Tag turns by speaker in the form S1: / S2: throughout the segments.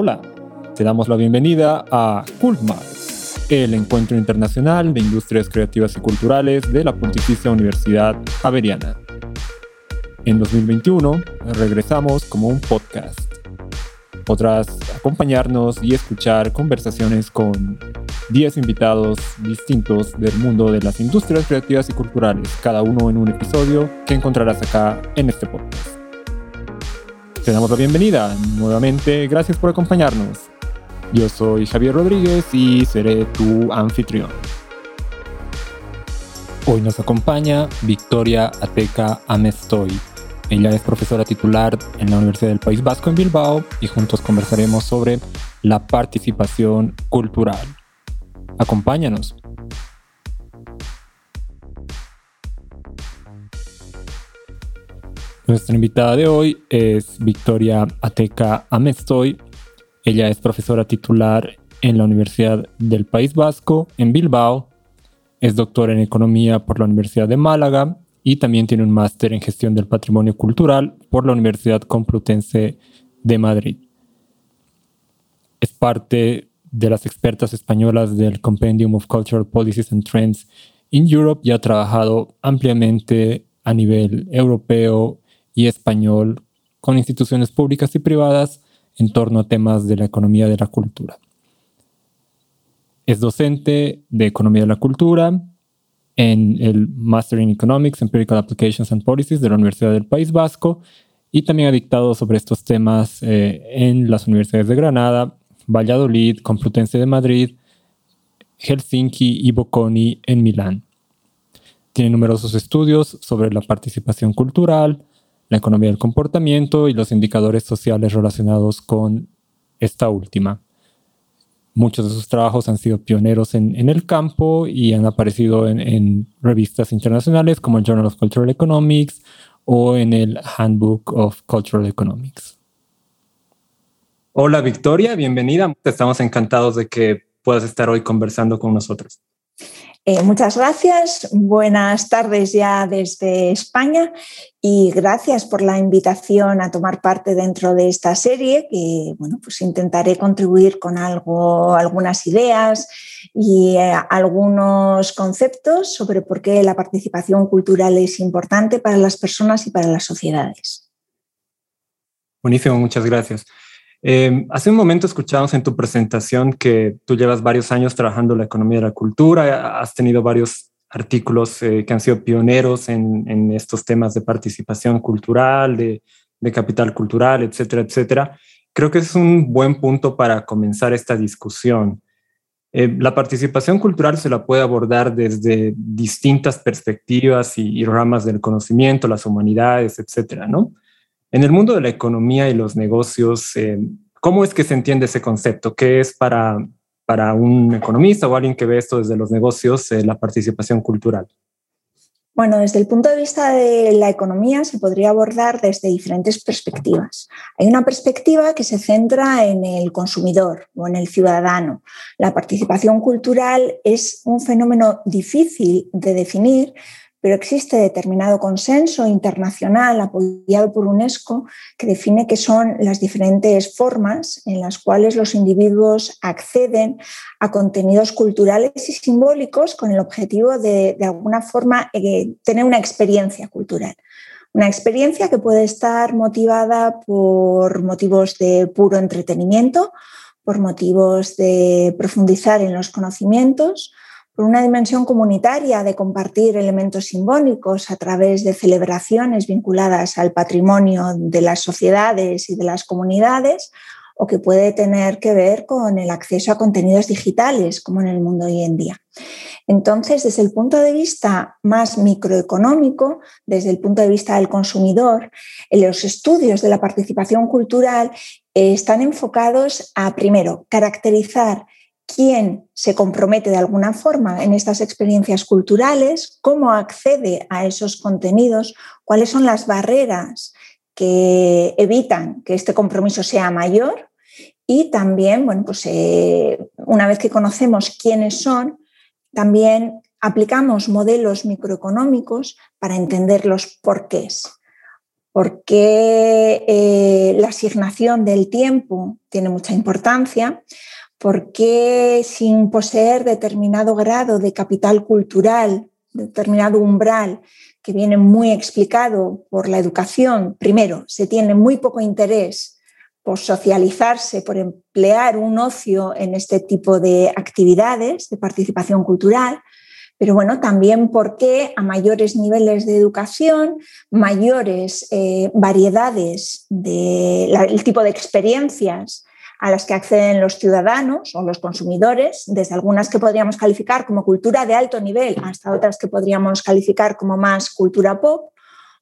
S1: Hola, te damos la bienvenida a Cultmar, el encuentro internacional de industrias creativas y culturales de la Pontificia Universidad Javeriana. En 2021 regresamos como un podcast. Podrás acompañarnos y escuchar conversaciones con 10 invitados distintos del mundo de las industrias creativas y culturales, cada uno en un episodio que encontrarás acá en este podcast. Te damos la bienvenida nuevamente, gracias por acompañarnos. Yo soy Javier Rodríguez y seré tu anfitrión. Hoy nos acompaña Victoria Ateca Amestoy. Ella es profesora titular en la Universidad del País Vasco en Bilbao y juntos conversaremos sobre la participación cultural. Acompáñanos. Nuestra invitada de hoy es Victoria Ateca Amestoy. Ella es profesora titular en la Universidad del País Vasco en Bilbao. Es doctora en Economía por la Universidad de Málaga y también tiene un máster en Gestión del Patrimonio Cultural por la Universidad Complutense de Madrid. Es parte de las expertas españolas del Compendium of Cultural Policies and Trends in Europe y ha trabajado ampliamente a nivel europeo y español con instituciones públicas y privadas en torno a temas de la economía de la cultura. Es docente de Economía de la Cultura en el Master in Economics, Empirical Applications and Policies de la Universidad del País Vasco y también ha dictado sobre estos temas eh, en las universidades de Granada, Valladolid, Complutense de Madrid, Helsinki y Bocconi en Milán. Tiene numerosos estudios sobre la participación cultural, la economía del comportamiento y los indicadores sociales relacionados con esta última. Muchos de sus trabajos han sido pioneros en, el campo y han aparecido en, en, revistas internacionales como el Journal of Cultural Economics o en el Handbook of Cultural Economics. Hola Victoria, bienvenida. Estamos encantados de que puedas estar hoy conversando con nosotros.
S2: Eh, muchas gracias, buenas tardes ya desde España y gracias por la invitación a tomar parte dentro de esta serie que bueno, pues intentaré contribuir con algo, algunas ideas y eh, algunos conceptos sobre por qué la participación cultural es importante para las personas y para las sociedades.
S1: Buenísimo, muchas gracias. Em, hace un momento escuchamos en tu presentación que tú llevas varios años trabajando la economía de la cultura, has tenido varios artículos eh, que han sido pioneros en, estos temas de participación cultural, de, capital cultural, etcétera, etcétera. Creo que es un buen punto para comenzar esta discusión. Eh, la participación cultural se la puede abordar desde distintas perspectivas y ramas del conocimiento, las humanidades, etcétera, ¿no? En el mundo de la economía y los negocios, eh, ¿cómo es que se entiende ese concepto? ¿Qué es para, para un economista o alguien que ve esto desde los negocios eh, la participación cultural?
S2: Bueno, desde el punto de vista de la economía se podría abordar desde diferentes perspectivas. Hay una perspectiva que se centra en el consumidor o en el ciudadano. La participación cultural es un fenómeno difícil de definir pero existe determinado consenso internacional apoyado por UNESCO que define que son las diferentes formas en las cuales los individuos acceden a contenidos culturales y simbólicos con el objetivo de, de alguna forma, eh, tener una experiencia cultural. Una experiencia que puede estar motivada por motivos de puro entretenimiento, por motivos de profundizar en los conocimientos, por una dimensión comunitaria de compartir elementos simbólicos a través de celebraciones vinculadas al patrimonio de las sociedades y de las comunidades, o que puede tener que ver con el acceso a contenidos digitales, como en el mundo hoy en día. Entonces, desde el punto de vista más microeconómico, desde el punto de vista del consumidor, los estudios de la participación cultural están enfocados a, primero, caracterizar quién se compromete de alguna forma en estas experiencias culturales, cómo accede a esos contenidos, cuáles son las barreras que evitan que este compromiso sea mayor y también, bueno, pues eh, una vez que conocemos quiénes son, también aplicamos modelos microeconómicos para entender los porqués. por qué eh, la asignación del tiempo tiene mucha importancia, por qué sin poseer determinado grado de capital cultural, determinado umbral, que viene muy explicado por la educación, primero, se tiene muy poco interés por socializarse, por emplear un ocio en este tipo de actividades de participación cultural, pero bueno, también porque a mayores niveles de educación, mayores eh, variedades del tipo de experiencias a las que acceden los ciudadanos o los consumidores, desde algunas que podríamos calificar como cultura de alto nivel hasta otras que podríamos calificar como más cultura pop,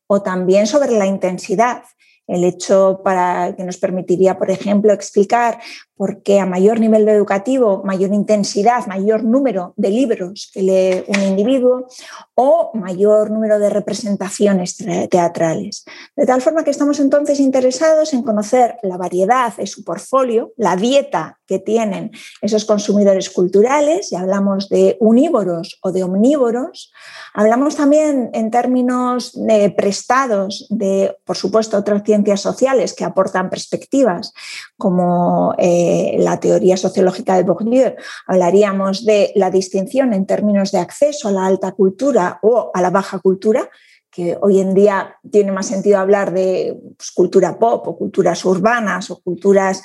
S2: o también sobre la intensidad. El hecho para que nos permitiría, por ejemplo, explicar por qué a mayor nivel educativo, mayor intensidad, mayor número de libros que lee un individuo o mayor número de representaciones teatrales. De tal forma que estamos entonces interesados en conocer la variedad de su portfolio, la dieta que tienen esos consumidores culturales, y hablamos de unívoros o de omnívoros, hablamos también en términos de prestados de, por supuesto, otras ciencias sociales que aportan perspectivas, como eh, la teoría sociológica de Bourdieu, hablaríamos de la distinción en términos de acceso a la alta cultura o a la baja cultura, que hoy en día tiene más sentido hablar de pues, cultura pop o culturas urbanas o culturas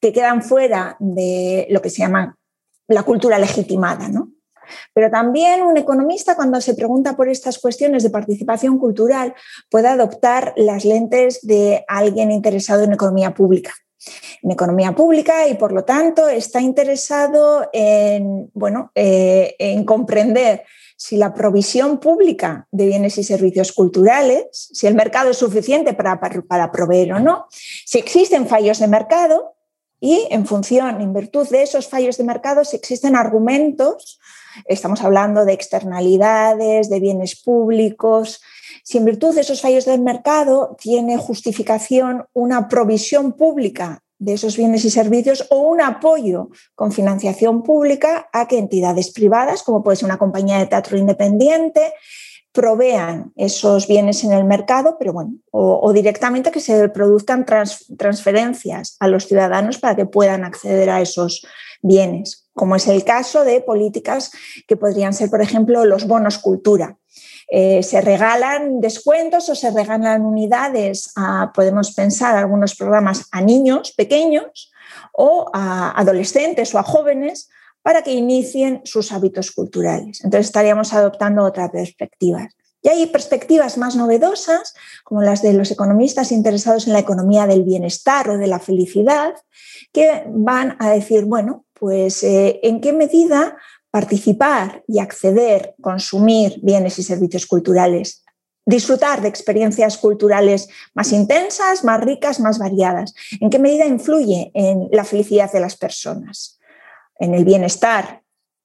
S2: que quedan fuera de lo que se llama la cultura legitimada, ¿no? Pero también un economista, cuando se pregunta por estas cuestiones de participación cultural, puede adoptar las lentes de alguien interesado en economía pública. En economía pública y por lo tanto está interesado en, bueno, eh, en comprender si la provisión pública de bienes y servicios culturales, si el mercado es suficiente para, para, proveer o no, si existen fallos de mercado y en función, en virtud de esos fallos de mercado, si existen argumentos, estamos hablando de externalidades, de bienes públicos, si en virtud de esos fallos del mercado tiene justificación una provisión pública de esos bienes y servicios o un apoyo con financiación pública a que entidades privadas, como puede ser una compañía de teatro independiente, provean esos bienes en el mercado, pero bueno, o, directamente que se produzcan transferencias a los ciudadanos para que puedan acceder a esos bienes, como es el caso de políticas que podrían ser, por ejemplo, los bonos cultura. Eh, se regalan descuentos o se regalan unidades, podemos pensar algunos programas a niños pequeños o a adolescentes o a jóvenes para que inicien sus hábitos culturales. Entonces estaríamos adoptando otra perspectiva. Y hay perspectivas más novedosas, como las de los economistas interesados en la economía del bienestar o de la felicidad, que van a decir, bueno, pues eh, en qué medida participar y acceder, consumir bienes y servicios culturales, disfrutar de experiencias culturales más intensas, más ricas, más variadas. ¿En qué medida influye en la felicidad de las personas? En el bienestar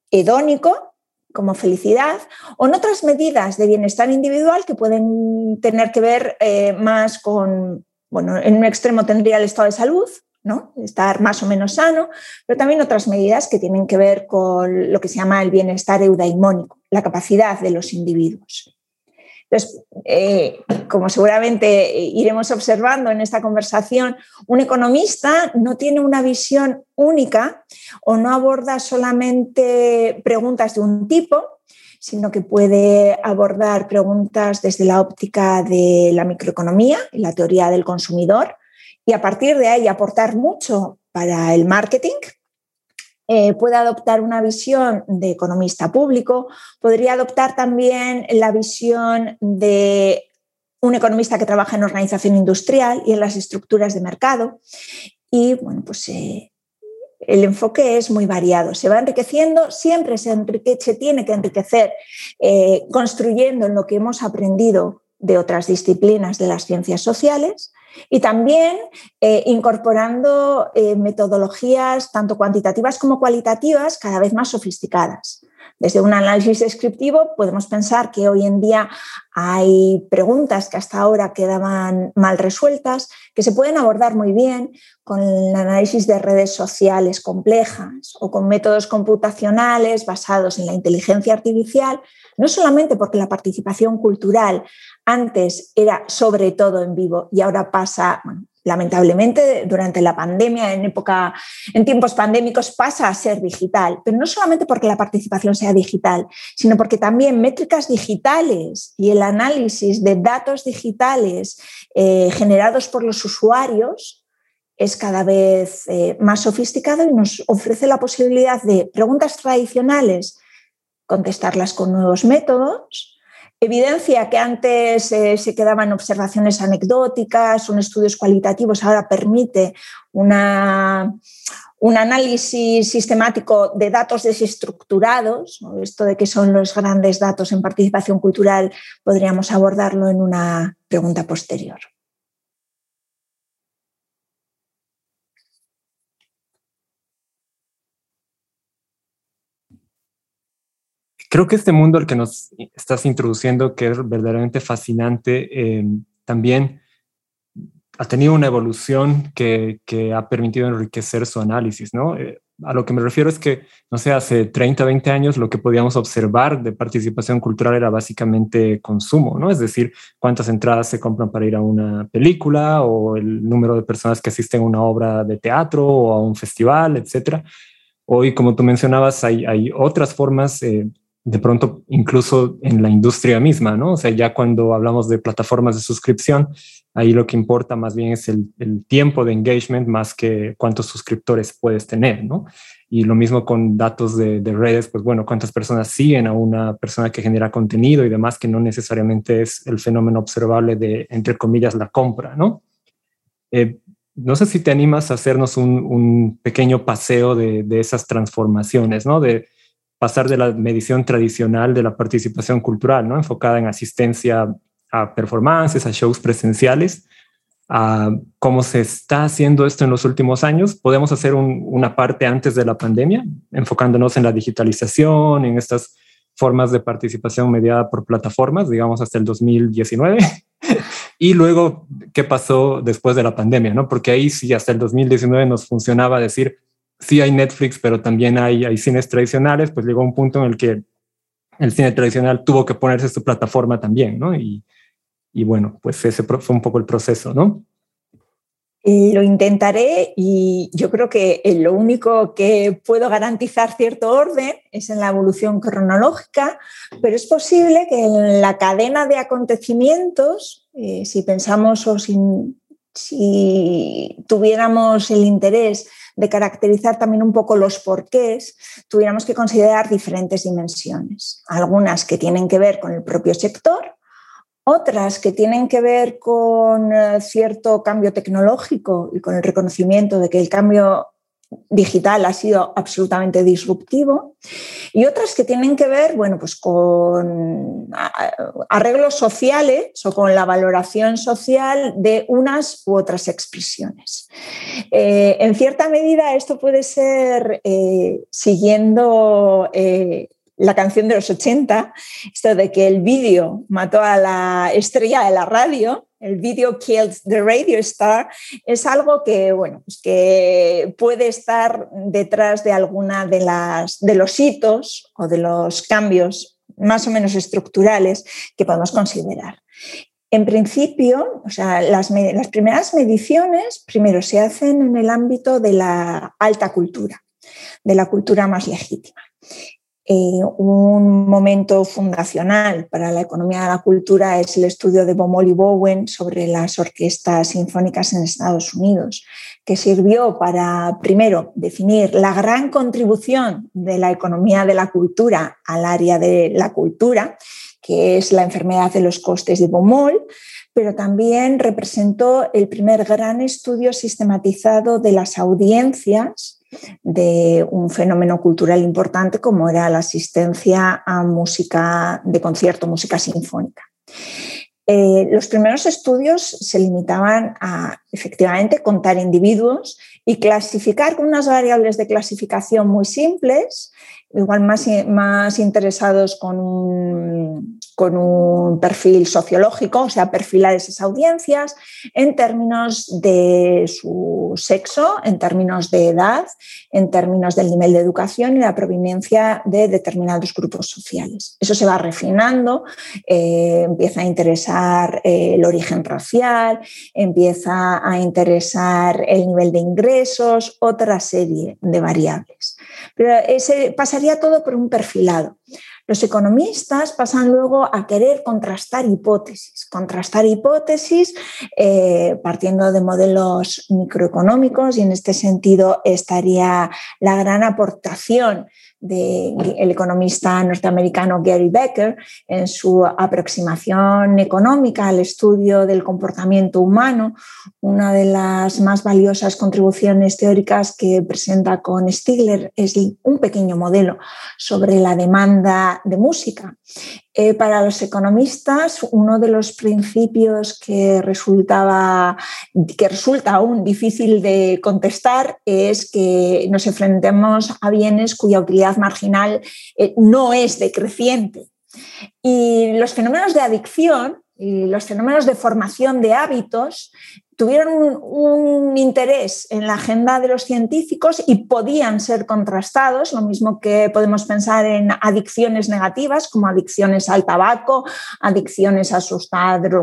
S2: hedónico como felicidad o en otras medidas de bienestar individual que pueden tener que ver eh, más con, bueno, en un extremo tendría el estado de salud, ¿no? estar más o menos sano, pero también otras medidas que tienen que ver con lo que se llama el bienestar eudaimónico, la capacidad de los individuos. Entonces, eh, como seguramente iremos observando en esta conversación, un economista no tiene una visión única o no aborda solamente preguntas de un tipo, sino que puede abordar preguntas desde la óptica de la microeconomía y la teoría del consumidor, y a partir de ahí aportar mucho para el marketing. Eh, puede adoptar una visión de economista público, podría adoptar también la visión de un economista que trabaja en organización industrial y en las estructuras de mercado. Y bueno, pues eh, el enfoque es muy variado, se va enriqueciendo, siempre se, tiene que enriquecer eh, construyendo en lo que hemos aprendido de otras disciplinas de las ciencias sociales y también eh, incorporando eh, metodologías tanto cuantitativas como cualitativas cada vez más sofisticadas. Desde un análisis descriptivo podemos pensar que hoy en día hay preguntas que hasta ahora quedaban mal resueltas, que se pueden abordar muy bien con el análisis de redes sociales complejas o con métodos computacionales basados en la inteligencia artificial, no solamente porque la participación cultural antes era sobre todo en vivo y ahora pasa, lamentablemente durante la pandemia, en época, en tiempos pandémicos, pasa a ser digital, pero no solamente porque la participación sea digital, sino porque también métricas digitales y el análisis de datos digitales eh, generados por los usuarios es cada vez eh, más sofisticado y nos ofrece la posibilidad de preguntas tradicionales, contestarlas con nuevos métodos, Evidencia que antes eh, se quedaban observaciones anecdóticas, son estudios cualitativos, ahora permite un análisis sistemático de datos desestructurados. Esto de qué son los grandes datos en participación cultural podríamos abordarlo en una pregunta posterior.
S1: Creo que este mundo al que nos estás introduciendo, que es verdaderamente fascinante, eh, también ha tenido una evolución que, ha permitido enriquecer su análisis, ¿no? Eh, a lo que me refiero es que, no sé, hace 30, 20 años lo que podíamos observar de participación cultural era básicamente consumo, ¿no? Es decir, cuántas entradas se compran para ir a una película o el número de personas que asisten a una obra de teatro o a un festival, etcétera. Hoy, como tú mencionabas, hay, hay otras formas eh, de pronto incluso en la industria misma, ¿no? O sea, ya cuando hablamos de plataformas de suscripción, ahí lo que importa más bien es el, tiempo de engagement más que cuántos suscriptores puedes tener, ¿no? Y lo mismo con datos de, redes, pues bueno, cuántas personas siguen a una persona que genera contenido y demás, que no necesariamente es el fenómeno observable de, entre comillas, la compra, ¿no? Eh, no sé si te animas a hacernos un, pequeño paseo de, de esas transformaciones, ¿no? De, pasar de la medición tradicional de la participación cultural, ¿no? enfocada en asistencia a performances, a shows presenciales, a cómo se está haciendo esto en los últimos años. Podemos hacer una parte antes de la pandemia, enfocándonos en la digitalización, en estas formas de participación mediada por plataformas, digamos hasta el 2019. y luego, ¿qué pasó después de la pandemia? ¿no? Porque ahí sí, hasta el 2019 nos funcionaba decir, sí hay Netflix, pero también hay, hay cines tradicionales, pues llegó un punto en el que el cine tradicional tuvo que ponerse su plataforma también, ¿no? Y, y bueno, pues ese fue un poco el proceso, ¿no?
S2: Lo intentaré y yo creo que lo único que puedo garantizar cierto orden es en la evolución cronológica, pero es posible que en la cadena de acontecimientos, eh, si pensamos o si tuviéramos el interés de caracterizar también un poco los porqués, tuviéramos que considerar diferentes dimensiones. Algunas que tienen que ver con el propio sector, otras que tienen que ver con eh, cierto cambio tecnológico y con el reconocimiento de que el cambio digital ha sido absolutamente disruptivo y otras que tienen que ver bueno, pues con arreglos sociales o con la valoración social de unas u otras expresiones. Eh, en cierta medida esto puede ser eh, siguiendo eh, la canción de los 80, esto de que el vídeo mató a la estrella de la radio, el video killed the radio star, es algo que, bueno, pues que puede estar detrás de alguna de, las, de los hitos o de los cambios más o menos estructurales que podemos considerar. En principio, o sea, las, las primeras mediciones primero se hacen en el ámbito de la alta cultura, de la cultura más legítima. Eh, un momento fundacional para la economía de la cultura es el estudio de Bomol y Bowen sobre las orquestas sinfónicas en Estados Unidos, que sirvió para, primero, definir la gran contribución de la economía de la cultura al área de la cultura, que es la enfermedad de los costes de Bomol, pero también representó el primer gran estudio sistematizado de las audiencias de un fenómeno cultural importante como era la asistencia a música de concierto, música sinfónica. Eh, los primeros estudios se limitaban a efectivamente contar individuos y clasificar con unas variables de clasificación muy simples igual más, más interesados con un, con un perfil sociológico, o sea, perfilar esas audiencias en términos de su sexo, en términos de edad, en términos del nivel de educación y la proveniencia de determinados grupos sociales. Eso se va refinando, eh, empieza a interesar eh, el origen racial, empieza a interesar el nivel de ingresos, otra serie de variables. Pero ese, pasaría todo por un perfilado. Los economistas pasan luego a querer contrastar hipótesis, contrastar hipótesis eh, partiendo de modelos microeconómicos y en este sentido estaría la gran aportación del economista norteamericano Gary Becker en su aproximación económica al estudio del comportamiento humano, una de las más valiosas contribuciones teóricas que presenta con Stigler es un pequeño modelo sobre la demanda de música. Eh, para los economistas, uno de los principios que, resultaba, que resulta aún difícil de contestar es que nos enfrentemos a bienes cuya utilidad marginal eh, no es decreciente. Y los fenómenos de adicción y los fenómenos de formación de hábitos tuvieron un, interés en la agenda de los científicos y podían ser contrastados, lo mismo que podemos pensar en adicciones negativas como adicciones al tabaco, adicciones a sustancias,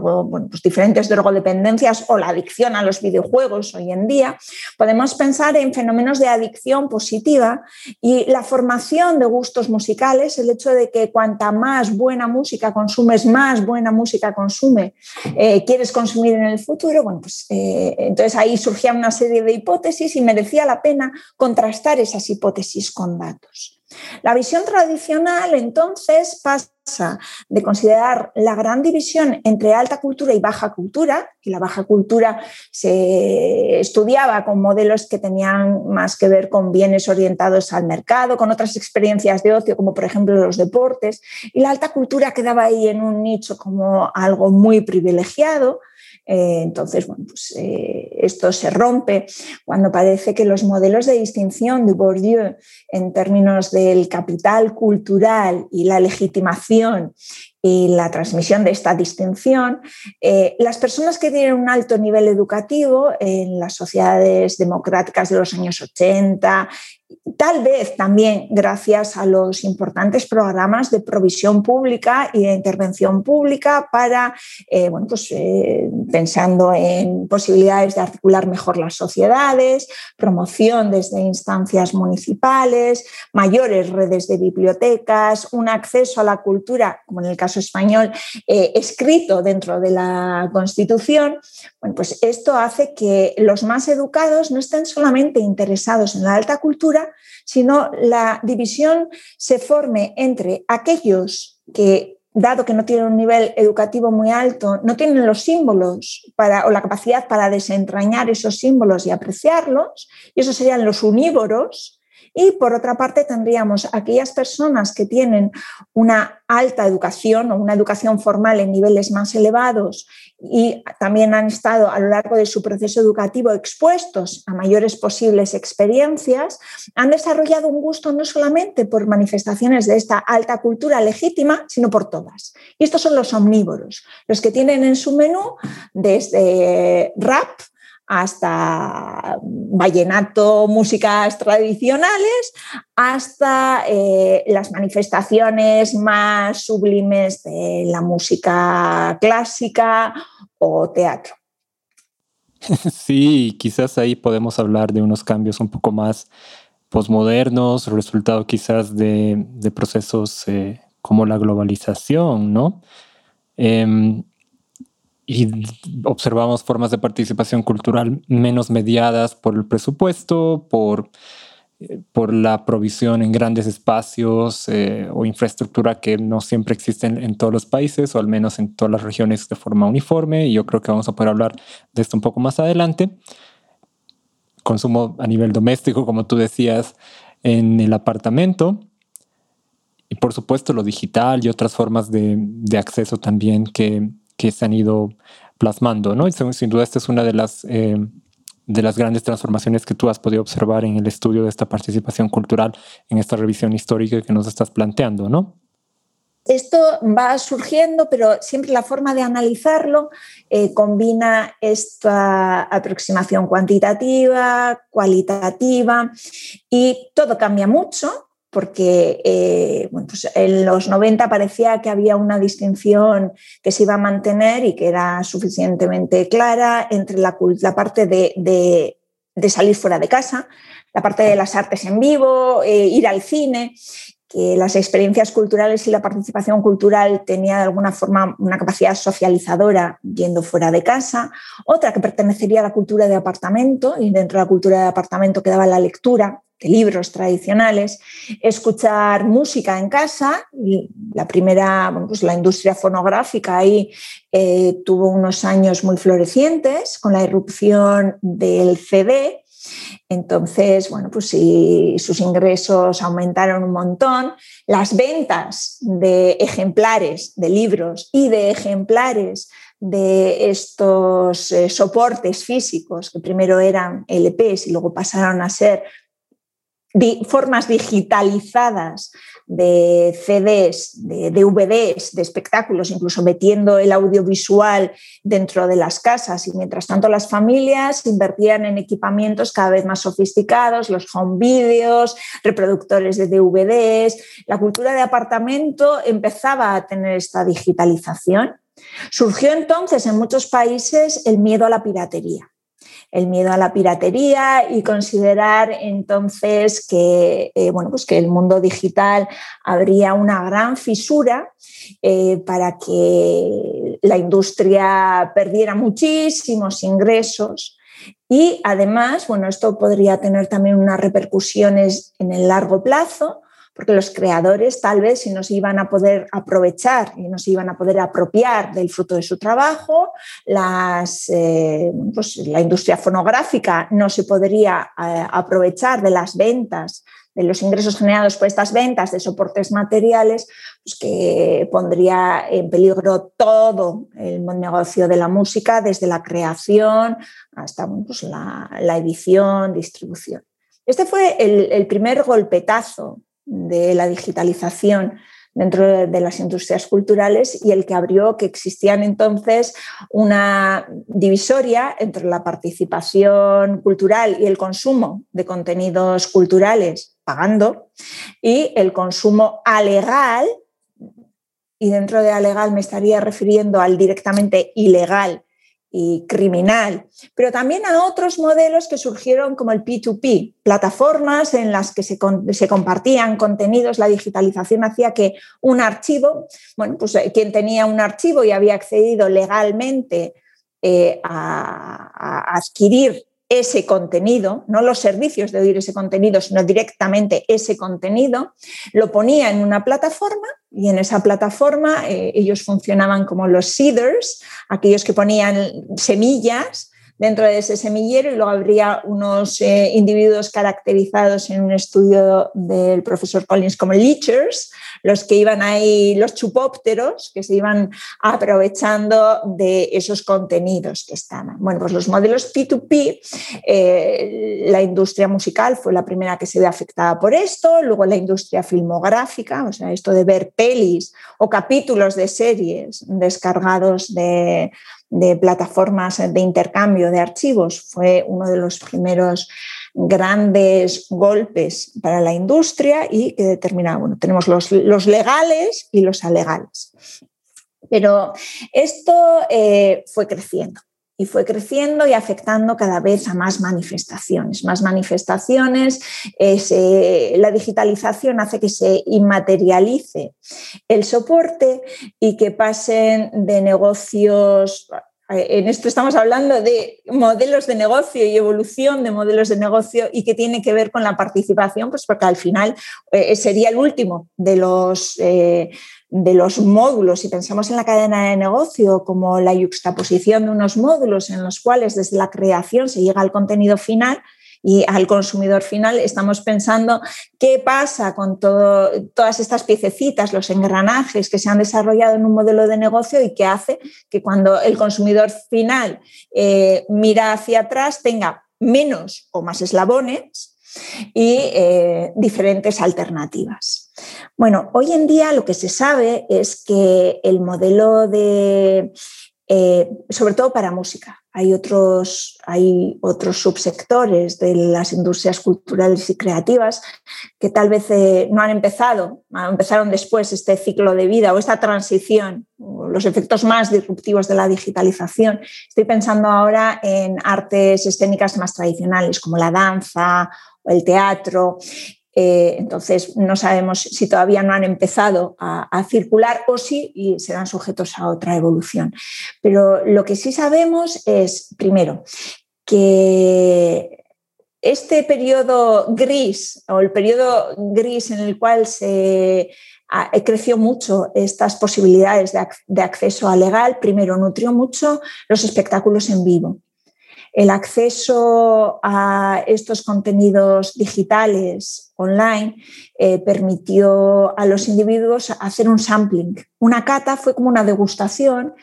S2: bueno, pues diferentes drogodependencias o la adicción a los videojuegos hoy en día. Podemos pensar en fenómenos de adicción positiva y la formación de gustos musicales, el hecho de que cuanta más buena música consumes, más buena música consume, eh, quieres consumir en el futuro, bueno, pues eh, entonces ahí surgían una serie de hipótesis y merecía la pena contrastar esas hipótesis con datos. La visión tradicional entonces pasa de considerar la gran división entre alta cultura y baja cultura, y la baja cultura se estudiaba con modelos que tenían más que ver con bienes orientados al mercado, con otras experiencias de ocio, como por ejemplo los deportes, y la alta cultura quedaba ahí en un nicho como algo muy privilegiado, eh, entonces, bueno, pues eh, esto se rompe. Cuando parece que los modelos de distinción de Bourdieu en términos del capital cultural y la legitimación y la transmisión de esta distinción, eh, las personas que tienen un alto nivel educativo en las sociedades democráticas de los años 80 tal vez también gracias a los importantes programas de provisión pública y de intervención pública para, eh, bueno, pues, eh, pensando en posibilidades de articular mejor las sociedades, promoción desde instancias municipales, mayores redes de bibliotecas, un acceso a la cultura, como en el caso español, eh, escrito dentro de la Constitución. Bueno, pues esto hace que los más educados no estén solamente interesados en la alta cultura, sino la división se forme entre aquellos que, dado que no tienen un nivel educativo muy alto, no tienen los símbolos para, o la capacidad para desentrañar esos símbolos y apreciarlos, y esos serían los unívoros, y por otra parte tendríamos aquellas personas que tienen una alta educación o una educación formal en niveles más elevados y también han estado a lo largo de su proceso educativo expuestos a mayores posibles experiencias, han desarrollado un gusto no solamente por manifestaciones de esta alta cultura legítima, sino por todas. Y estos son los omnívoros, los que tienen en su menú desde rap, hasta vallenato, músicas tradicionales, hasta eh, las manifestaciones más sublimes de la música clásica o teatro.
S1: Sí, quizás ahí podemos hablar de unos cambios un poco más posmodernos, resultado quizás de, procesos eh, como la globalización, ¿no? Em, y observamos formas de participación cultural menos mediadas por el presupuesto, por, eh, por la provisión en grandes espacios eh, o infraestructura que no siempre existen en todos los países o al menos en todas las regiones de forma uniforme. Y yo creo que vamos a poder hablar de esto un poco más adelante. Consumo a nivel doméstico, como tú decías, en el apartamento. Y por supuesto lo digital y otras formas de, de acceso también que, que se han ido plasmando, ¿no? Sin duda esta es una de las, eh, de las grandes transformaciones que tú has podido observar en el estudio de esta participación cultural, en esta revisión histórica que nos estás planteando, ¿no?
S2: Esto va surgiendo, pero siempre la forma de analizarlo eh, combina esta aproximación cuantitativa, cualitativa y todo cambia mucho porque eh, pues en los 90 parecía que había una distinción que se iba a mantener y que era suficientemente clara entre la, parte de, salir fuera de casa, la parte de las artes en vivo, eh, ir al cine que las experiencias culturales y la participación cultural tenía de alguna forma una capacidad socializadora yendo fuera de casa, otra que pertenecería a la cultura de apartamento y dentro de la cultura de apartamento quedaba la lectura de libros tradicionales, escuchar música en casa. La primera, pues la industria fonográfica ahí eh, tuvo unos años muy florecientes con la irrupción del CD entonces, bueno, pues si sus ingresos aumentaron un montón, las ventas de ejemplares de libros y de ejemplares de estos eh, soportes físicos, que primero eran LPs y luego pasaron a ser formas digitalizadas de CDs, de DVDs, de espectáculos, incluso metiendo el audiovisual dentro de las casas. Y mientras tanto las familias invertían en equipamientos cada vez más sofisticados, los home videos, reproductores de DVDs. La cultura de apartamento empezaba a tener esta digitalización. Surgió entonces en muchos países el miedo a la piratería el miedo a la piratería y considerar entonces que, eh, bueno, pues que el mundo digital habría una gran fisura eh, para que la industria perdiera muchísimos ingresos. Y además, bueno, esto podría tener también unas repercusiones en el largo plazo, porque los creadores tal vez si no se iban a poder aprovechar y no se iban a poder apropiar del fruto de su trabajo, eh, pues la industria fonográfica no se podría eh, aprovechar de las ventas de los ingresos generados por estas ventas de soportes materiales, pues que pondría en peligro todo el negocio de la música, desde la creación hasta pues, la, edición, distribución. Este fue el primer golpetazo de la digitalización dentro de las industrias culturales y el que abrió que existían entonces una divisoria entre la participación cultural y el consumo de contenidos culturales pagando y el consumo alegal, y dentro de alegal me estaría refiriendo al directamente ilegal y criminal, pero también a otros modelos que surgieron como el P2P, plataformas en las que se, compartían contenidos, la digitalización hacía que un archivo, bueno, pues eh, quien tenía un archivo y había accedido legalmente eh, a adquirir ese contenido, no los servicios de oír ese contenido, sino directamente ese contenido, lo ponía en una plataforma y en esa plataforma eh, ellos funcionaban como los seeders, aquellos que ponían semillas dentro de ese semillero y luego habría unos eh, individuos caracterizados en un estudio del profesor Collins como leechers, los que iban ahí, los chupópteros, que se iban aprovechando de esos contenidos que estaban. Bueno, pues los modelos P2P, eh, la industria musical fue la primera que se ve afectada por esto, luego la industria filmográfica, o sea, esto de ver pelis o capítulos de series descargados de, de plataformas de intercambio de archivos fue uno de los primeros grandes golpes para la industria y que determina, bueno, tenemos los, legales y los alegales. Pero esto eh, fue creciendo y fue creciendo y afectando cada vez a más manifestaciones. Más manifestaciones, la digitalización hace que se inmaterialice el soporte y que pasen de negocios en esto estamos hablando de modelos de negocio y evolución de modelos de negocio y que tiene que ver con la participación, pues porque al final eh, sería el último de los, eh, de los módulos. Si pensamos en la cadena de negocio como la yuxtaposición de unos módulos en los cuales desde la creación se llega al contenido final, y al consumidor final estamos pensando qué pasa con todas estas piececitas, los engranajes que se han desarrollado en un modelo de negocio y que hace que cuando el consumidor final eh, mira hacia atrás tenga menos o más eslabones y eh, diferentes alternativas. Bueno, hoy en día lo que se sabe es que el modelo de, eh, sobre todo para música, hay otros, hay otros subsectores de las industrias culturales y creativas que tal vez eh, no han empezado, empezaron después este ciclo de vida o esta transición, los efectos más disruptivos de la digitalización. Estoy pensando ahora en artes escénicas más tradicionales como la danza o el teatro, eh, entonces, no sabemos si todavía no han empezado a, circular o si y serán sujetos a otra evolución. Pero lo que sí sabemos es, primero, que este periodo gris o el periodo gris en el cual se creció mucho estas posibilidades de, acceso a legal, primero nutrió mucho los espectáculos en vivo el acceso a estos contenidos digitales online eh, permitió a los individuos hacer un sampling. Una cata fue como una degustación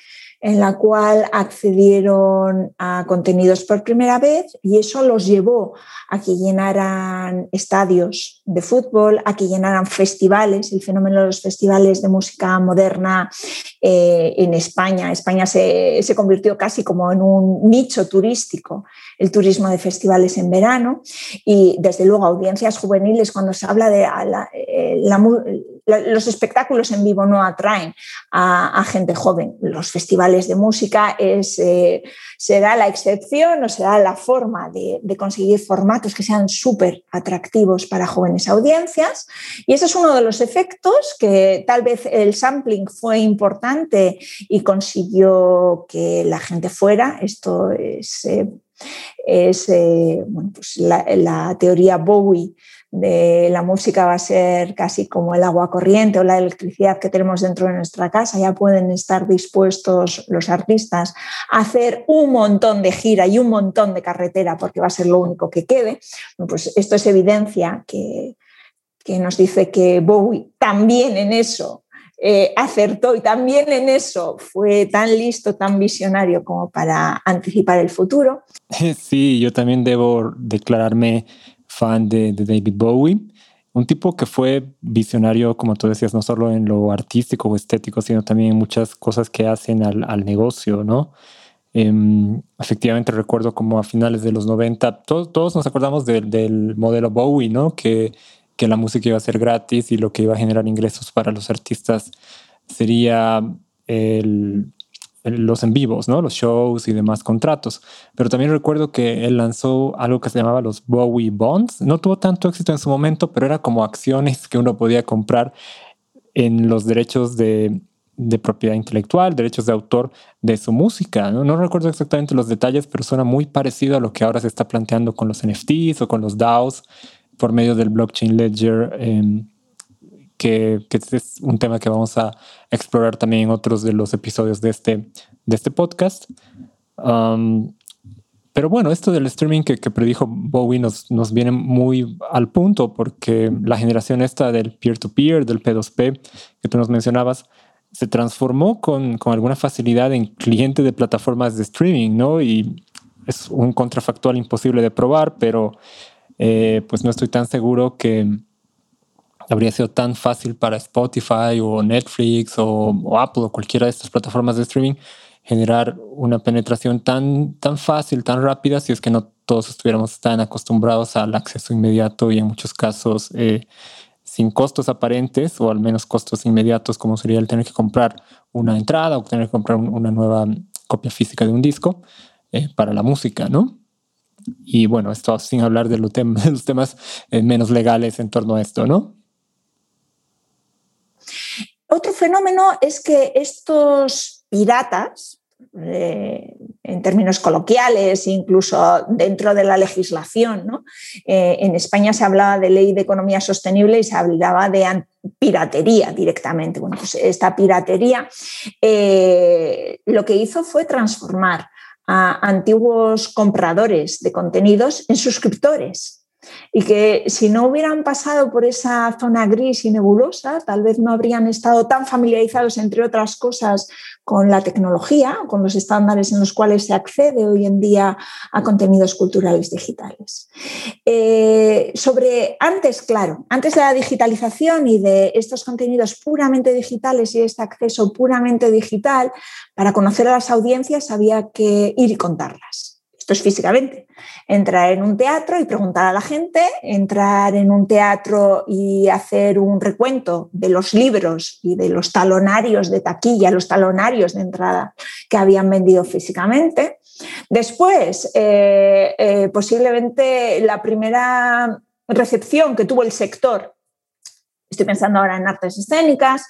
S2: en la cual accedieron a contenidos por primera vez y eso los llevó a que llenaran estadios de fútbol, a que llenaran festivales, el fenómeno de los festivales de música moderna eh, en España. España se, se, convirtió casi como en un nicho turístico, el turismo de festivales en verano y desde luego audiencias juveniles, cuando se habla de la, eh, los espectáculos en vivo no atraen a, gente joven. Los festivales de música es, eh, será la excepción o será la forma de, conseguir formatos que sean súper atractivos para jóvenes audiencias. Y ese es uno de los efectos que tal vez el sampling fue importante y consiguió que la gente fuera. Esto es... Eh, eh, pues la, teoría Bowie de la música va a ser casi como el agua corriente o la electricidad que tenemos dentro de nuestra casa. Ya pueden estar dispuestos los artistas a hacer un montón de gira y un montón de carretera porque va a ser lo único que quede. pues esto es evidencia que, nos dice que Bowie también en eso eh, acertó y también en eso fue tan listo, tan visionario como para anticipar el futuro.
S1: Sí, yo también debo declararme fan de, David Bowie. Un tipo que fue visionario, como tú decías, no solo en lo artístico o estético, sino también en muchas cosas que hacen al, negocio, ¿no? Em, efectivamente recuerdo como a finales de los 90, todos, nos acordamos del modelo Bowie, ¿no? Que, que la música iba a ser gratis y lo que iba a generar ingresos para los artistas sería el, los en vivos, ¿no? Los shows y demás contratos. Pero también recuerdo que él lanzó algo que se llamaba los Bowie Bonds. No tuvo tanto éxito en su momento, pero era como acciones que uno podía comprar en los derechos de, propiedad intelectual, derechos de autor de su música. ¿no? recuerdo exactamente los detalles, pero suena muy parecido a lo que ahora se está planteando con los NFTs o con los DAOs por medio del blockchain ledger. Eh, que, es un tema que vamos a explorar también en otros de los episodios de este, de este podcast. Um, pero bueno, esto del streaming que, predijo Bowie nos, nos viene muy al punto porque la generación esta del peer-to-peer, del P2P, que tú nos mencionabas, se transformó con, con, alguna facilidad en cliente de plataformas de streaming, ¿no? Y es un contrafactual imposible de probar, pero eh, pues no estoy tan seguro que, habría sido tan fácil para Spotify o Netflix o, Apple o cualquiera de estas plataformas de streaming generar una penetración tan, tan fácil, tan rápida, si es que no todos estuviéramos tan acostumbrados al acceso inmediato y en muchos casos eh, sin costos aparentes o al menos costos inmediatos como sería el tener que comprar una entrada o tener que comprar una nueva copia física de un disco eh, para la música, ¿no? Y bueno, esto sin hablar de, los temas eh, menos legales en torno a esto, ¿no?
S2: Otro fenómeno es que estos piratas, eh, en términos coloquiales, incluso dentro de la legislación. Eh, en España se hablaba de ley de economía sostenible y se hablaba de piratería directamente. Bueno, pues esta piratería eh, lo que hizo fue transformar a antiguos compradores de contenidos en suscriptores y que si no hubieran pasado por esa zona gris y nebulosa, tal vez no habrían estado tan familiarizados, entre otras cosas, con la tecnología, con los estándares en los cuales se accede hoy en día a contenidos culturales digitales. Eh, sobre antes, claro, antes de la digitalización y de estos contenidos puramente digitales y este acceso puramente digital, para conocer a las audiencias había que ir y contarlas esto es físicamente. Entrar en un teatro y preguntar a la gente, entrar en un teatro y hacer un recuento de los libros y de los talonarios de taquilla, los talonarios de entrada que habían vendido físicamente. Después, eh, eh, posiblemente la primera recepción que tuvo el sector estoy pensando ahora en artes escénicas.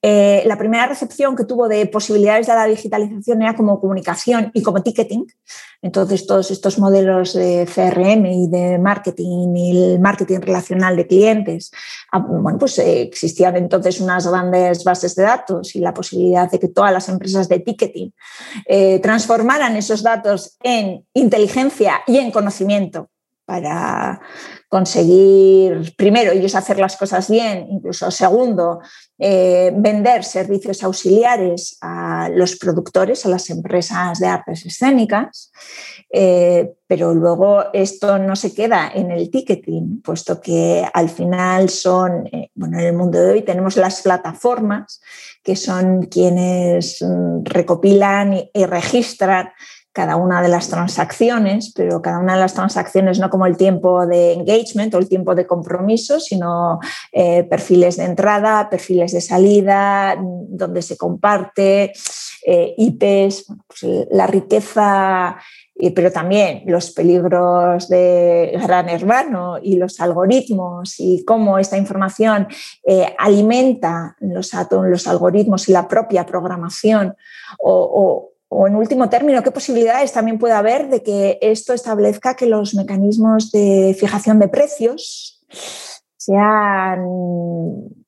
S2: Eh, la primera recepción que tuvo de posibilidades de la digitalización era como comunicación y como ticketing. Entonces, todos estos modelos de CRM y de marketing y el marketing relacional de clientes, ah, bueno, pues eh, existían entonces unas grandes bases de datos y la posibilidad de que todas las empresas de ticketing eh, transformaran esos datos en inteligencia y en conocimiento para conseguir, primero, ellos hacer las cosas bien, incluso segundo, eh, vender servicios auxiliares a los productores, a las empresas de artes escénicas, eh, pero luego esto no se queda en el ticketing, puesto que al final son, eh, bueno, en el mundo de hoy tenemos las plataformas que son quienes mm, recopilan y registran cada una de las transacciones, pero cada una de las transacciones no como el tiempo de engagement o el tiempo de compromiso, sino eh, perfiles de entrada, perfiles de salida, donde se comparte, eh, IPs, pues, la riqueza, pero también los peligros de gran hermano y los algoritmos y cómo esta información eh, alimenta los, los algoritmos y la propia programación o o en último término, qué posibilidades también puede haber de que esto establezca que los mecanismos de fijación de precios sean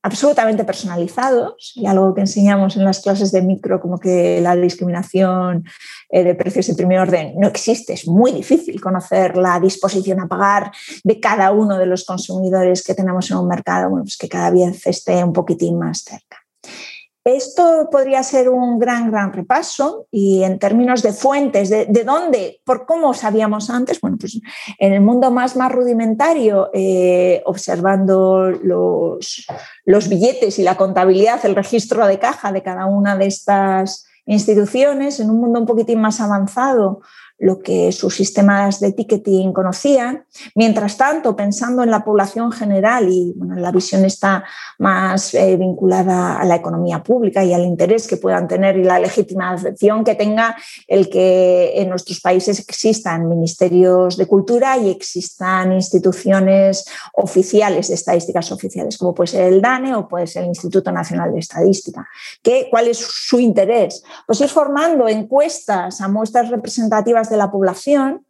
S2: absolutamente personalizados y algo que enseñamos en las clases de micro como que la discriminación eh, de precios de primer orden no existe, es muy difícil conocer la disposición a pagar de cada uno de los consumidores que tenemos en un mercado, bueno, pues que cada vez esté un poquitín más cerca. Esto podría ser un gran, gran repaso y en términos de fuentes, de, dónde, por cómo sabíamos antes, bueno, pues en el mundo más, más rudimentario, eh, observando los, los billetes y la contabilidad, el registro de caja de cada una de estas instituciones, en un mundo un poquitín más avanzado, lo que sus sistemas de ticketing conocían. Mientras tanto, pensando en la población general y bueno, la visión está más eh, vinculada a la economía pública y al interés que puedan tener y la legitimación que tenga el que en nuestros países existan ministerios de cultura y existan instituciones oficiales estadísticas oficiales, como puede ser el DANE o puede ser el Instituto Nacional de Estadística. ¿Qué, ¿Cuál es su interés? Pues ir formando encuestas a muestras representativas de la población,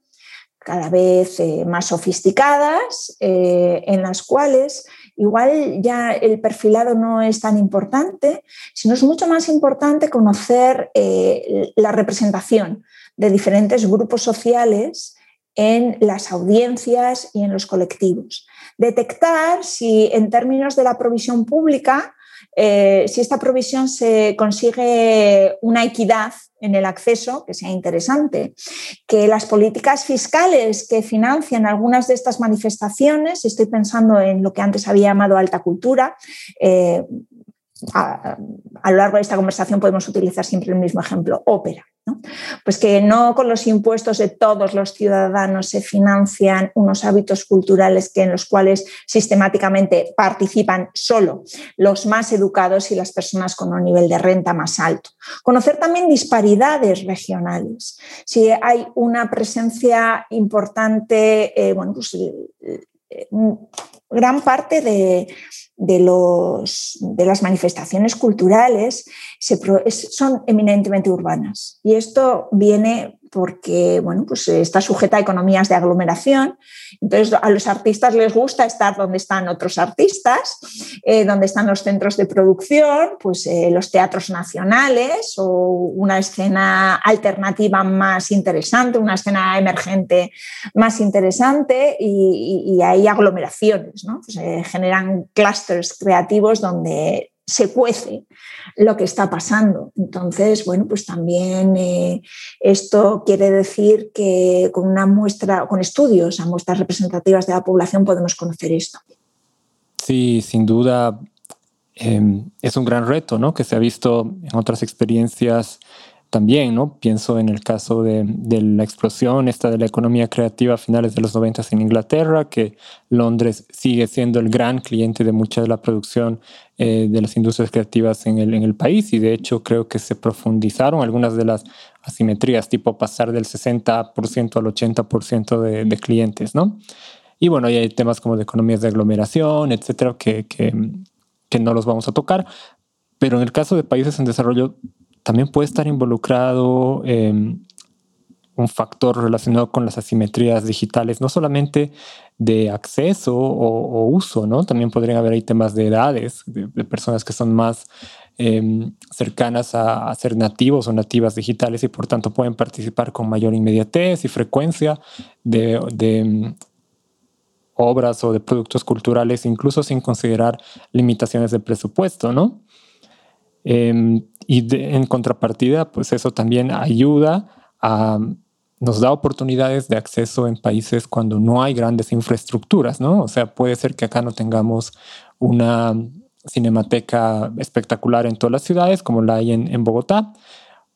S2: cada vez eh, más sofisticadas, eh, en las cuales igual ya el perfilado no es tan importante, sino es mucho más importante conocer eh, la representación de diferentes grupos sociales en las audiencias y en los colectivos. Detectar si en términos de la provisión pública eh, si esta provisión se consigue una equidad en el acceso, que sea interesante, que las políticas fiscales que financian algunas de estas manifestaciones, estoy pensando en lo que antes había llamado alta cultura, eh, a, lo largo de esta conversación podemos utilizar siempre el mismo ejemplo, ópera. Pues que no con los impuestos de todos los ciudadanos se financian unos hábitos culturales que en los cuales sistemáticamente participan solo los más educados y las personas con un nivel de renta más alto. Conocer también disparidades regionales. Si hay una presencia importante, eh, bueno, pues, eh, gran parte de, los, de las manifestaciones culturales son eminentemente urbanas. Y esto viene porque bueno, pues está sujeta a economías de aglomeración. Entonces, a los artistas les gusta estar donde están otros artistas, eh, donde están los centros de producción, pues eh, los teatros nacionales o una escena alternativa más interesante, una escena emergente más interesante y, hay aglomeraciones, ¿no? pues, generan clústeres creativos donde se cuece lo que está pasando. Entonces, bueno, pues también eh, esto quiere decir que con una muestra, con estudios a muestras representativas de la población podemos conocer esto.
S1: Sí, sin duda em, es un gran reto, ¿no? Que se ha visto en otras experiencias también, ¿no? Pienso en el caso de, la explosión esta de la economía creativa a finales de los 90 en Inglaterra, que Londres sigue siendo el gran cliente de mucha de la producción eh, de las industrias creativas en el, en el país y de hecho creo que se profundizaron algunas de las asimetrías, tipo pasar del 60% al 80% de, de clientes, ¿no? Y bueno, hay temas como de economías de aglomeración, etcétera, que, que, que no los vamos a tocar. Pero en el caso de países en desarrollo, también puede estar involucrado em, un factor relacionado con las asimetrías digitales, no solamente de acceso o, uso, ¿no? También podrían haber ahí temas de edades, de, personas que son más em, cercanas a, ser nativos o nativas digitales y por tanto pueden participar con mayor inmediatez y frecuencia de, em, obras o de productos culturales, incluso sin considerar limitaciones de presupuesto, ¿no? Y en contrapartida, pues eso también ayuda a, nos da oportunidades de acceso en países cuando no hay grandes infraestructuras, ¿no? O sea, puede ser que acá no tengamos una cinemateca espectacular en todas las ciudades como la hay en, Bogotá.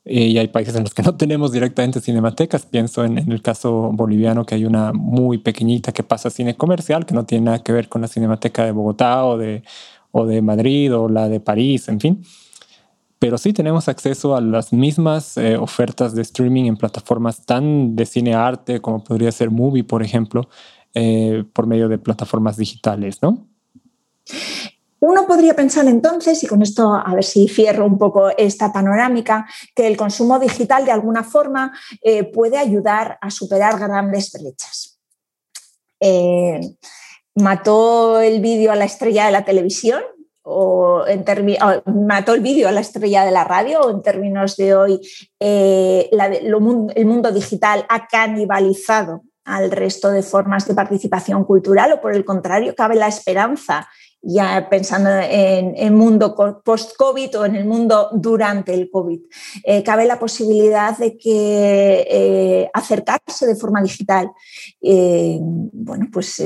S1: Eh, y hay países en los que no tenemos directamente cinematecas. Pienso en, en, el caso boliviano que hay una muy pequeñita que pasa cine comercial, que no tiene nada que ver con la cinemateca de Bogotá o de, o de Madrid o la de París, en fin pero sí tenemos acceso a las mismas eh, ofertas de streaming en plataformas tan de cine arte como podría ser Movie, por ejemplo, eh, por medio de plataformas digitales, ¿no?
S2: Uno podría pensar entonces, y con esto a ver si cierro un poco esta panorámica, que el consumo digital de alguna forma eh, puede ayudar a superar grandes brechas. mató el vídeo a la estrella de la televisión, o en mató el vídeo a la estrella de la radio, o en términos de hoy, eh, el mundo digital ha canibalizado al resto de formas de participación cultural, o por el contrario, cabe la esperanza, ya pensando en el mundo post-COVID o en el mundo durante el COVID, eh, cabe la posibilidad de que eh, acercarse de forma digital, bueno, pues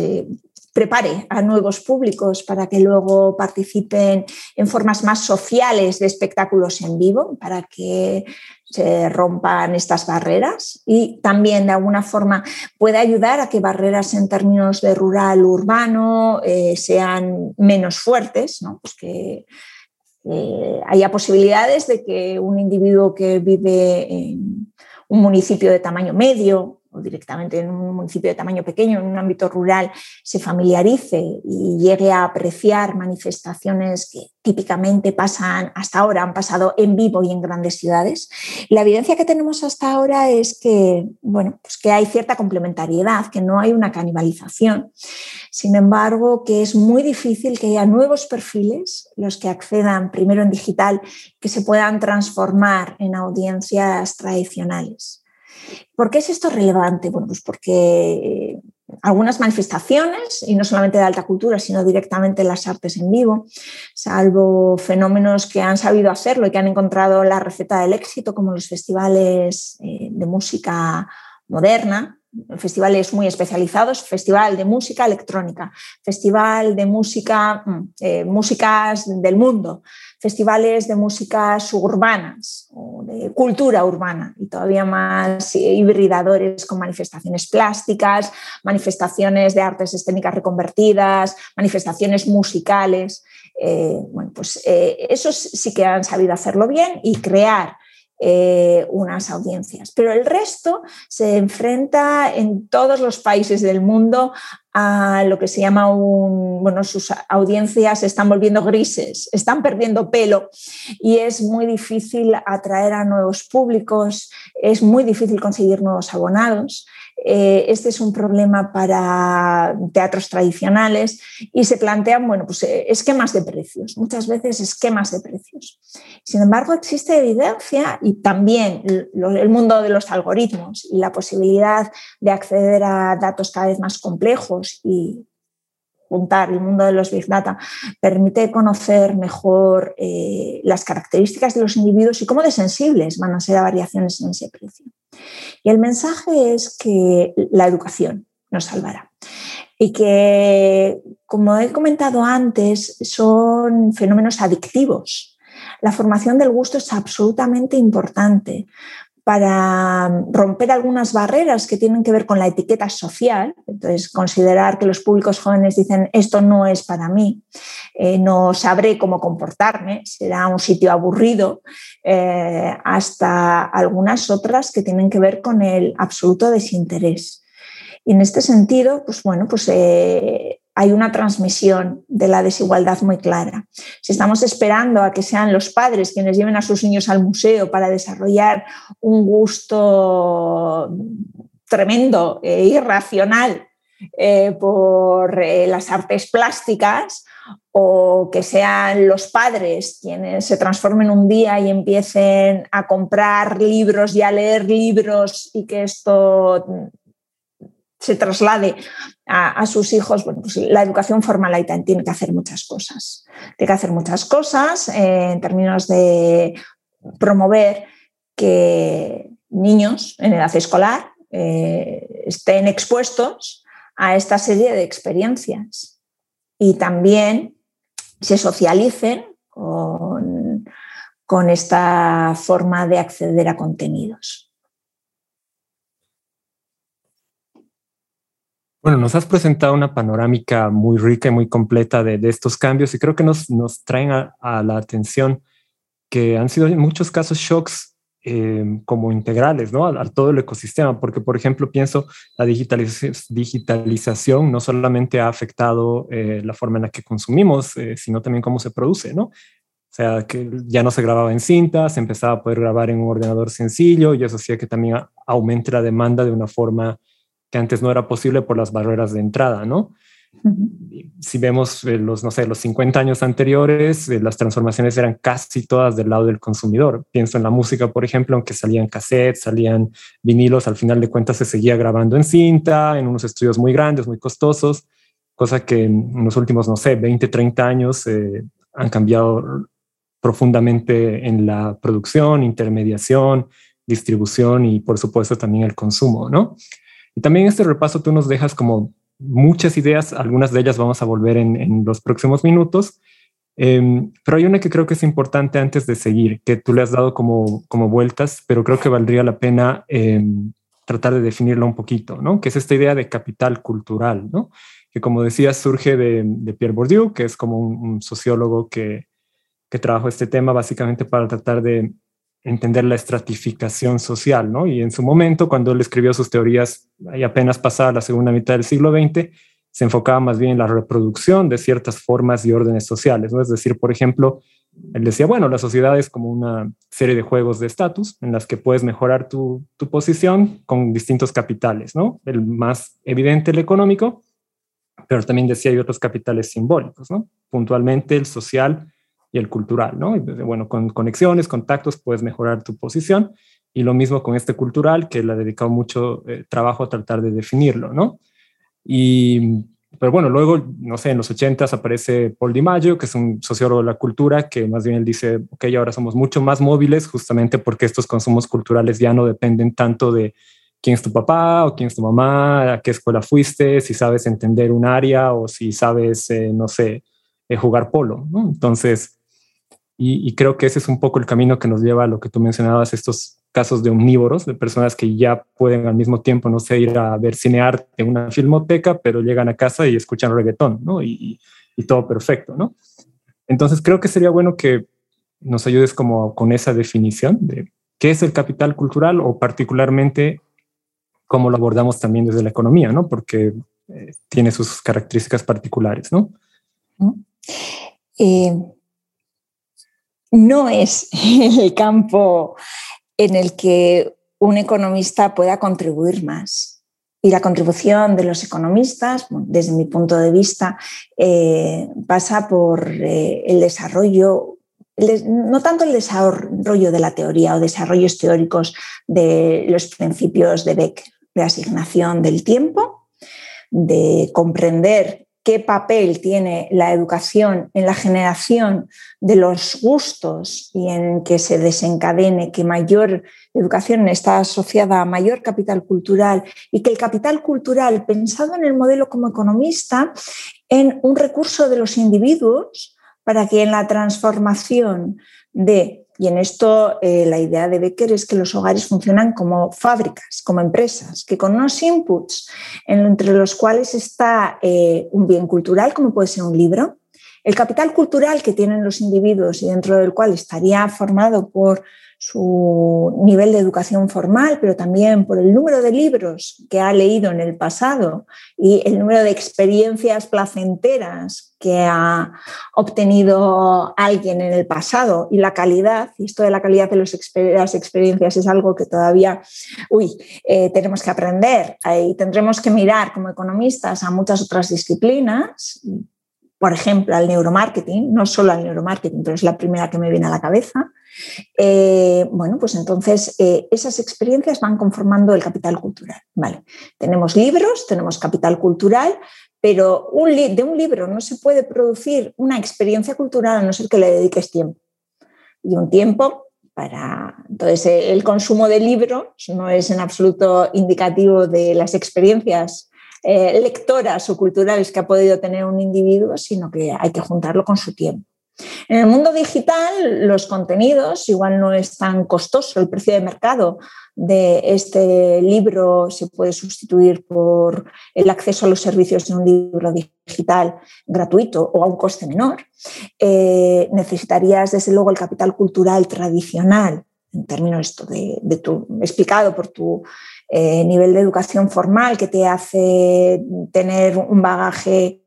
S2: prepare a nuevos públicos para que luego participen en formas más sociales de espectáculos en vivo, para que se rompan estas barreras y también de alguna forma puede ayudar a que barreras en términos de rural urbano eh, sean menos fuertes, ¿no? pues que haya posibilidades de que un individuo que vive en un municipio de tamaño medio o directamente en un municipio de tamaño pequeño, en un ámbito rural, se familiarice y llegue a apreciar manifestaciones que típicamente pasan hasta ahora, han pasado en vivo y en grandes ciudades. La evidencia que tenemos hasta ahora es que, bueno, pues que hay cierta complementariedad, que no hay una canibalización. Sin embargo, que es muy difícil que haya nuevos perfiles, los que accedan primero en digital, que se puedan transformar en audiencias tradicionales. ¿Por qué es esto relevante? Bueno, pues porque algunas manifestaciones, y no solamente de alta cultura, sino directamente las artes en vivo, salvo fenómenos que han sabido hacerlo y que han encontrado la receta del éxito, como los festivales eh, de música moderna, festivales muy especializados, festival de música electrónica, festival de música, mm, eh, músicas del mundo, festivales de músicas urbanas o de cultura urbana y todavía más hibridadores con manifestaciones plásticas, manifestaciones de artes escénicas reconvertidas, manifestaciones musicales. Eh, bueno, pues eh, esos sí que han sabido hacerlo bien y crear eh, unas audiencias. Pero el resto se enfrenta en todos los países del mundo a lo que se llama un, bueno, sus audiencias están volviendo grises, están perdiendo pelo y es muy difícil atraer a nuevos públicos, es muy difícil conseguir nuevos abonados. Eh, este es un problema para teatros tradicionales y se plantean bueno, pues, eh, esquemas de precios, muchas veces esquemas de precios. Sin embargo, existe evidencia y también el mundo de los algoritmos y la posibilidad de acceder a datos cada vez más complejos y juntar el mundo de los Big Data permite conocer mejor eh, las características de los individuos y cómo de sensibles van a ser a variaciones en ese precio. Y el mensaje es que la educación nos salvará. Y que, como he comentado antes, son fenómenos adictivos. La formación del gusto es absolutamente importante para romper algunas barreras que tienen que ver con la etiqueta social, entonces considerar que los públicos jóvenes dicen esto no es para mí, eh, no sabré cómo comportarme, será un sitio aburrido, eh, hasta algunas otras que tienen que ver con el absoluto desinterés. Y en este sentido, pues bueno, pues eh, hay una transmisión de la desigualdad muy clara. Si estamos esperando a que sean los padres quienes lleven a sus niños al museo para desarrollar un gusto tremendo e irracional eh, por eh, las artes plásticas, o que sean los padres quienes se transformen un día y empiecen a comprar libros y a leer libros y que esto se traslade a, sus hijos, bueno, pues la educación formal tiene que hacer muchas cosas. Tiene que hacer muchas cosas eh, en términos de promover que niños en edad escolar eh, estén expuestos a esta serie de experiencias y también se socialicen con, con esta forma de acceder a contenidos.
S1: Bueno, nos has presentado una panorámica muy rica y muy completa de, estos cambios y creo que nos, nos traen a, la atención que han sido en muchos casos shocks eh, como integrales, ¿no? A, todo el ecosistema, porque por ejemplo pienso la digitalización no solamente ha afectado eh, la forma en la que consumimos, eh, sino también cómo se produce, ¿no? O sea, que ya no se grababa en cinta, se empezaba a poder grabar en un ordenador sencillo y eso hacía que también aumente la demanda de una forma que antes no era posible por las barreras de entrada, ¿no? Si vemos eh, los, no sé, los 50 años anteriores, eh, las transformaciones eran casi todas del lado del consumidor. Pienso en la música, por ejemplo, aunque salían cassettes, salían vinilos, al final de cuentas se seguía grabando en cinta, en unos estudios muy grandes, muy costosos, cosa que en los últimos, no sé, 20, 30 años eh, han cambiado profundamente en la producción, intermediación, distribución y por supuesto también el consumo, ¿no? Y también este repaso tú nos dejas como muchas ideas, algunas de ellas vamos a volver en, los próximos minutos, em, pero hay una que creo que es importante antes de seguir, que tú le has dado como, como vueltas, pero creo que valdría la pena em, tratar de definirla un poquito, ¿no? Que es esta idea de capital cultural, ¿no? Que como decías surge de, Pierre Bourdieu, que es como un, sociólogo que, que trabajó este tema básicamente para tratar de entender la estratificación social, ¿no? Y en su momento, cuando él escribió sus teorías, ahí apenas pasada la segunda mitad del siglo XX, se enfocaba más bien en la reproducción de ciertas formas y órdenes sociales, ¿no? Es decir, por ejemplo, él decía, bueno, la sociedad es como una serie de juegos de estatus en las que puedes mejorar tu, tu posición con distintos capitales, ¿no? El más evidente, el económico, pero también decía hay otros capitales simbólicos, ¿no? Puntualmente el social, y el cultural, ¿no? Y, bueno, con conexiones, contactos, puedes mejorar tu posición. Y lo mismo con este cultural, que le ha dedicado mucho eh, trabajo a tratar de definirlo, ¿no? Y, pero bueno, luego, no sé, en los 80 aparece Paul Di Maggio, que es un sociólogo de la cultura, que más bien él dice, ok, ahora somos mucho más móviles, justamente porque estos consumos culturales ya no dependen tanto de quién es tu papá o quién es tu mamá, a qué escuela fuiste, si sabes entender un área o si sabes, eh, no sé, eh, jugar polo. Entonces, y, creo que ese es un poco el camino que nos lleva a lo que tú mencionabas, estos casos de omnívoros, de personas que ya pueden al mismo tiempo, no sé, ir a ver cinearte en una filmoteca, pero llegan a casa y escuchan reggaetón, ¿no? Y, y, todo perfecto, ¿no? Entonces creo que sería bueno que nos ayudes como con esa definición de qué es el capital cultural o particularmente cómo lo abordamos también desde la economía, ¿no? Porque eh, tiene sus características particulares, ¿no?
S2: No es el campo en el que un economista pueda contribuir más. Y la contribución de los economistas, desde mi punto de vista, eh, pasa por eh, el desarrollo, no tanto el desarrollo de la teoría o desarrollos teóricos de los principios de Beck, de asignación del tiempo, de comprender qué papel tiene la educación en la generación de los gustos y en que se desencadene que mayor educación está asociada a mayor capital cultural y que el capital cultural, pensado en el modelo como economista, en un recurso de los individuos para que en la transformación de y en esto eh, la idea de Becker es que los hogares funcionan como fábricas, como empresas, que con unos inputs entre los cuales está eh, un bien cultural, como puede ser un libro, el capital cultural que tienen los individuos y dentro del cual estaría formado por su nivel de educación formal, pero también por el número de libros que ha leído en el pasado y el número de experiencias placenteras que ha obtenido alguien en el pasado. Y la calidad, y esto de la calidad de las experiencias es algo que todavía, uy, eh, tenemos que aprender. Y tendremos que mirar como economistas a muchas otras disciplinas, por ejemplo, al neuromarketing, no solo al neuromarketing, pero es la primera que me viene a la cabeza, eh, bueno, pues entonces eh, esas experiencias van conformando el capital cultural. Vale. Tenemos libros, tenemos capital cultural, pero de un libro no se puede producir una experiencia cultural a no ser que le dediques tiempo. Y un tiempo para... Entonces, eh, el consumo de libros no es en absoluto indicativo de las experiencias eh, lectoras o culturales que ha podido tener un individuo, sino que hay que juntarlo con su tiempo. En el mundo digital, los contenidos igual no es tan costoso. El precio de mercado de este libro se puede sustituir por el acceso a los servicios de un libro digital gratuito o a un coste menor. Eh, necesitarías, desde luego, el capital cultural tradicional en términos de, de tu, explicado por tu eh, nivel de educación formal que te hace tener un bagaje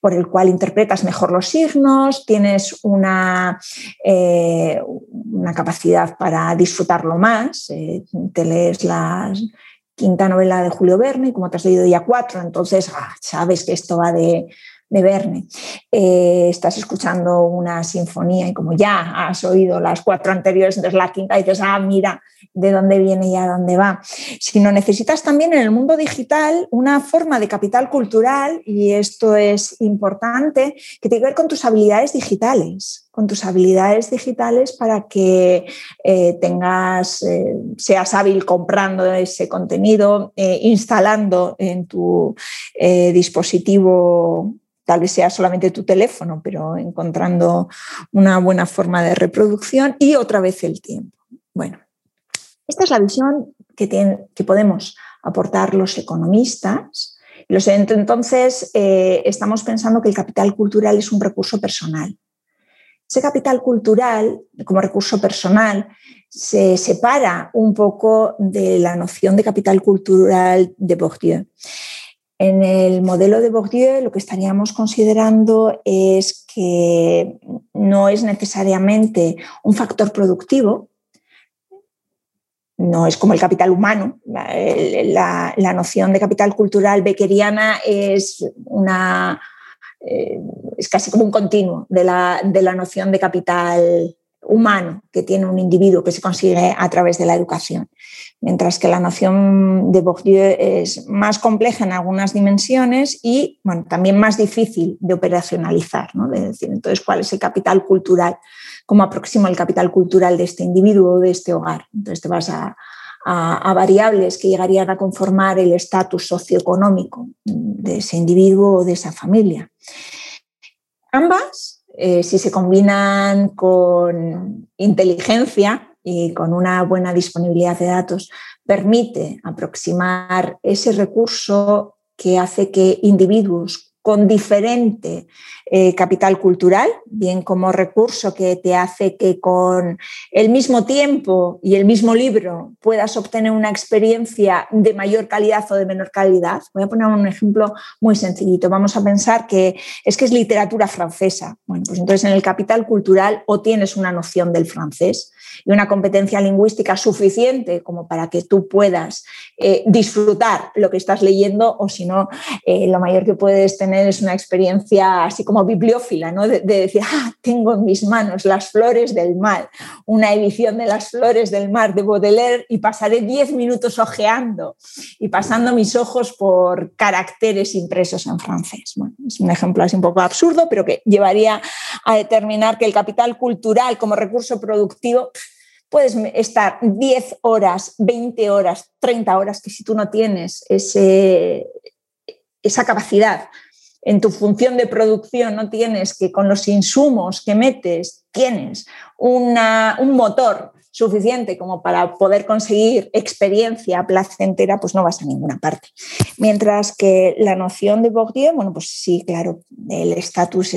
S2: por el cual interpretas mejor los signos, tienes una, eh, una capacidad para disfrutarlo más, eh, te lees la quinta novela de Julio Verne, como te has leído ya cuatro, entonces ah, sabes que esto va de, de Verne. estás escuchando una sinfonía y como ya has oído las cuatro anteriores, entonces la quinta dices, ah, mira, de dónde viene y a dónde va, sino necesitas también en el mundo digital una forma de capital cultural, y esto es importante, que tiene que ver con tus habilidades digitales, con tus habilidades digitales para que eh, tengas, eh, seas hábil comprando ese contenido, eh, instalando en tu dispositivo tal vez sea solamente tu teléfono, pero encontrando una buena forma de reproducción y otra vez el tiempo. Bueno, esta es la visión que, que podemos aportar los economistas. entonces, eh, estamos pensando que el capital cultural es un recurso personal. Ese capital cultural, como recurso personal, se separa un poco de la noción de capital cultural de Bourdieu. En el modelo de Bourdieu lo que estaríamos considerando es que no es necesariamente un factor productivo, no es como el capital humano. La, noción de capital cultural beckeriana es una eh, es casi como un continuo de la, de la, noción de capital humano que tiene un individuo que se consigue a través de la educación. Mientras que la noción de Bourdieu es más compleja en algunas dimensiones y bueno, también más difícil de operacionalizar. ¿no? De decir, entonces, ¿cuál es el capital cultural? Cómo aproxima el capital cultural de este individuo o de este hogar. Entonces te vas a, variables que llegarían a conformar el estatus socioeconómico de ese individuo o de esa familia. Ambas, eh, si se combinan con inteligencia y con una buena disponibilidad de datos, permite aproximar ese recurso que hace que individuos con diferente eh, capital cultural, bien como recurso que te hace que con el mismo tiempo y el mismo libro puedas obtener una experiencia de mayor calidad o de menor calidad. Voy a poner un ejemplo muy sencillito. Vamos a pensar que es que es literatura francesa. Bueno, pues entonces en el capital cultural o tienes una noción del francés y una competencia lingüística suficiente como para que tú puedas eh, disfrutar lo que estás leyendo o si no, eh, lo mayor que puedes tener es una experiencia así como bibliófila, ¿no? de, decir, ah, tengo en mis manos las flores del mar, una edición de las flores del mar de Baudelaire y pasaré 10 minutos ojeando y pasando mis ojos por caracteres impresos en francés. Es un ejemplo así un poco absurdo, pero que llevaría a determinar que el capital cultural como recurso productivo puedes estar 10 horas, 20 horas, 30 horas, que si tú no tienes ese, esa capacidad en tu función de producción, no tienes que con los insumos que metes, tienes un motor suficiente como para poder conseguir experiencia placentera, pues no vas a ninguna parte. Mientras que la noción de Bourdieu, bueno, pues sí, claro, el estatus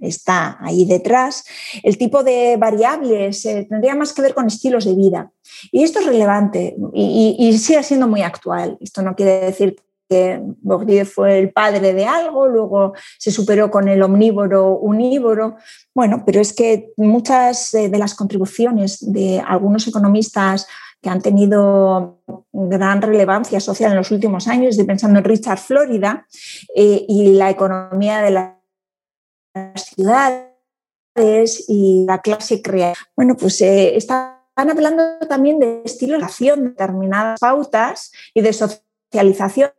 S2: está ahí detrás. El tipo de variables eh, tendría más que ver con estilos de vida. Y esto es relevante y, y sigue siendo muy actual. Esto no quiere decir que Bourdieu fue el padre de algo, luego se superó con el omnívoro unívoro. Bueno, pero es que muchas de las contribuciones de algunos economistas que han tenido gran relevancia social en los últimos años, estoy pensando en Richard Florida eh, y la economía de las ciudades y la clase creativa. Bueno, pues eh, están hablando también de estilos de acción, determinadas pautas y de socialización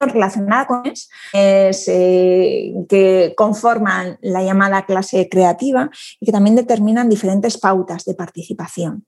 S2: relacionada con es, eh, que conforman la llamada clase creativa y que también determinan diferentes pautas de participación.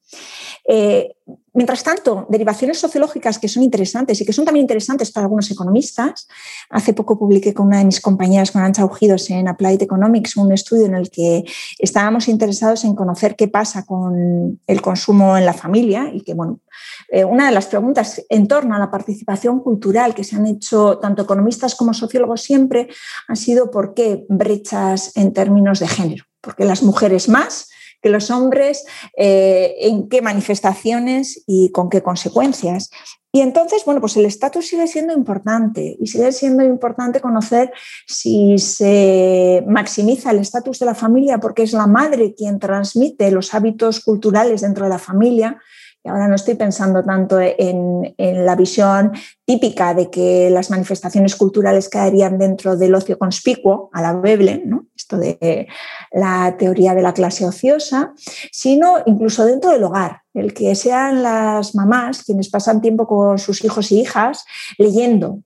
S2: Eh, Mientras tanto, derivaciones sociológicas que son interesantes y que son también interesantes para algunos economistas. Hace poco publiqué con una de mis compañeras, con Ancha Ujidos, en Applied Economics, un estudio en el que estábamos interesados en conocer qué pasa con el consumo en la familia y que, bueno, eh, una de las preguntas en torno a la participación cultural que se han hecho tanto economistas como sociólogos siempre ha sido por qué brechas en términos de género. Porque las mujeres más los hombres, eh, en qué manifestaciones y con qué consecuencias. Y entonces, bueno, pues el estatus sigue siendo importante y sigue siendo importante conocer si se maximiza el estatus de la familia porque es la madre quien transmite los hábitos culturales dentro de la familia ahora no estoy pensando tanto en, la visión típica de que las manifestaciones culturales caerían dentro del ocio conspicuo, a la Veblen, ¿no? esto de la teoría de la clase ociosa, sino incluso dentro del hogar, el que sean las mamás quienes pasan tiempo con sus hijos y hijas leyendo,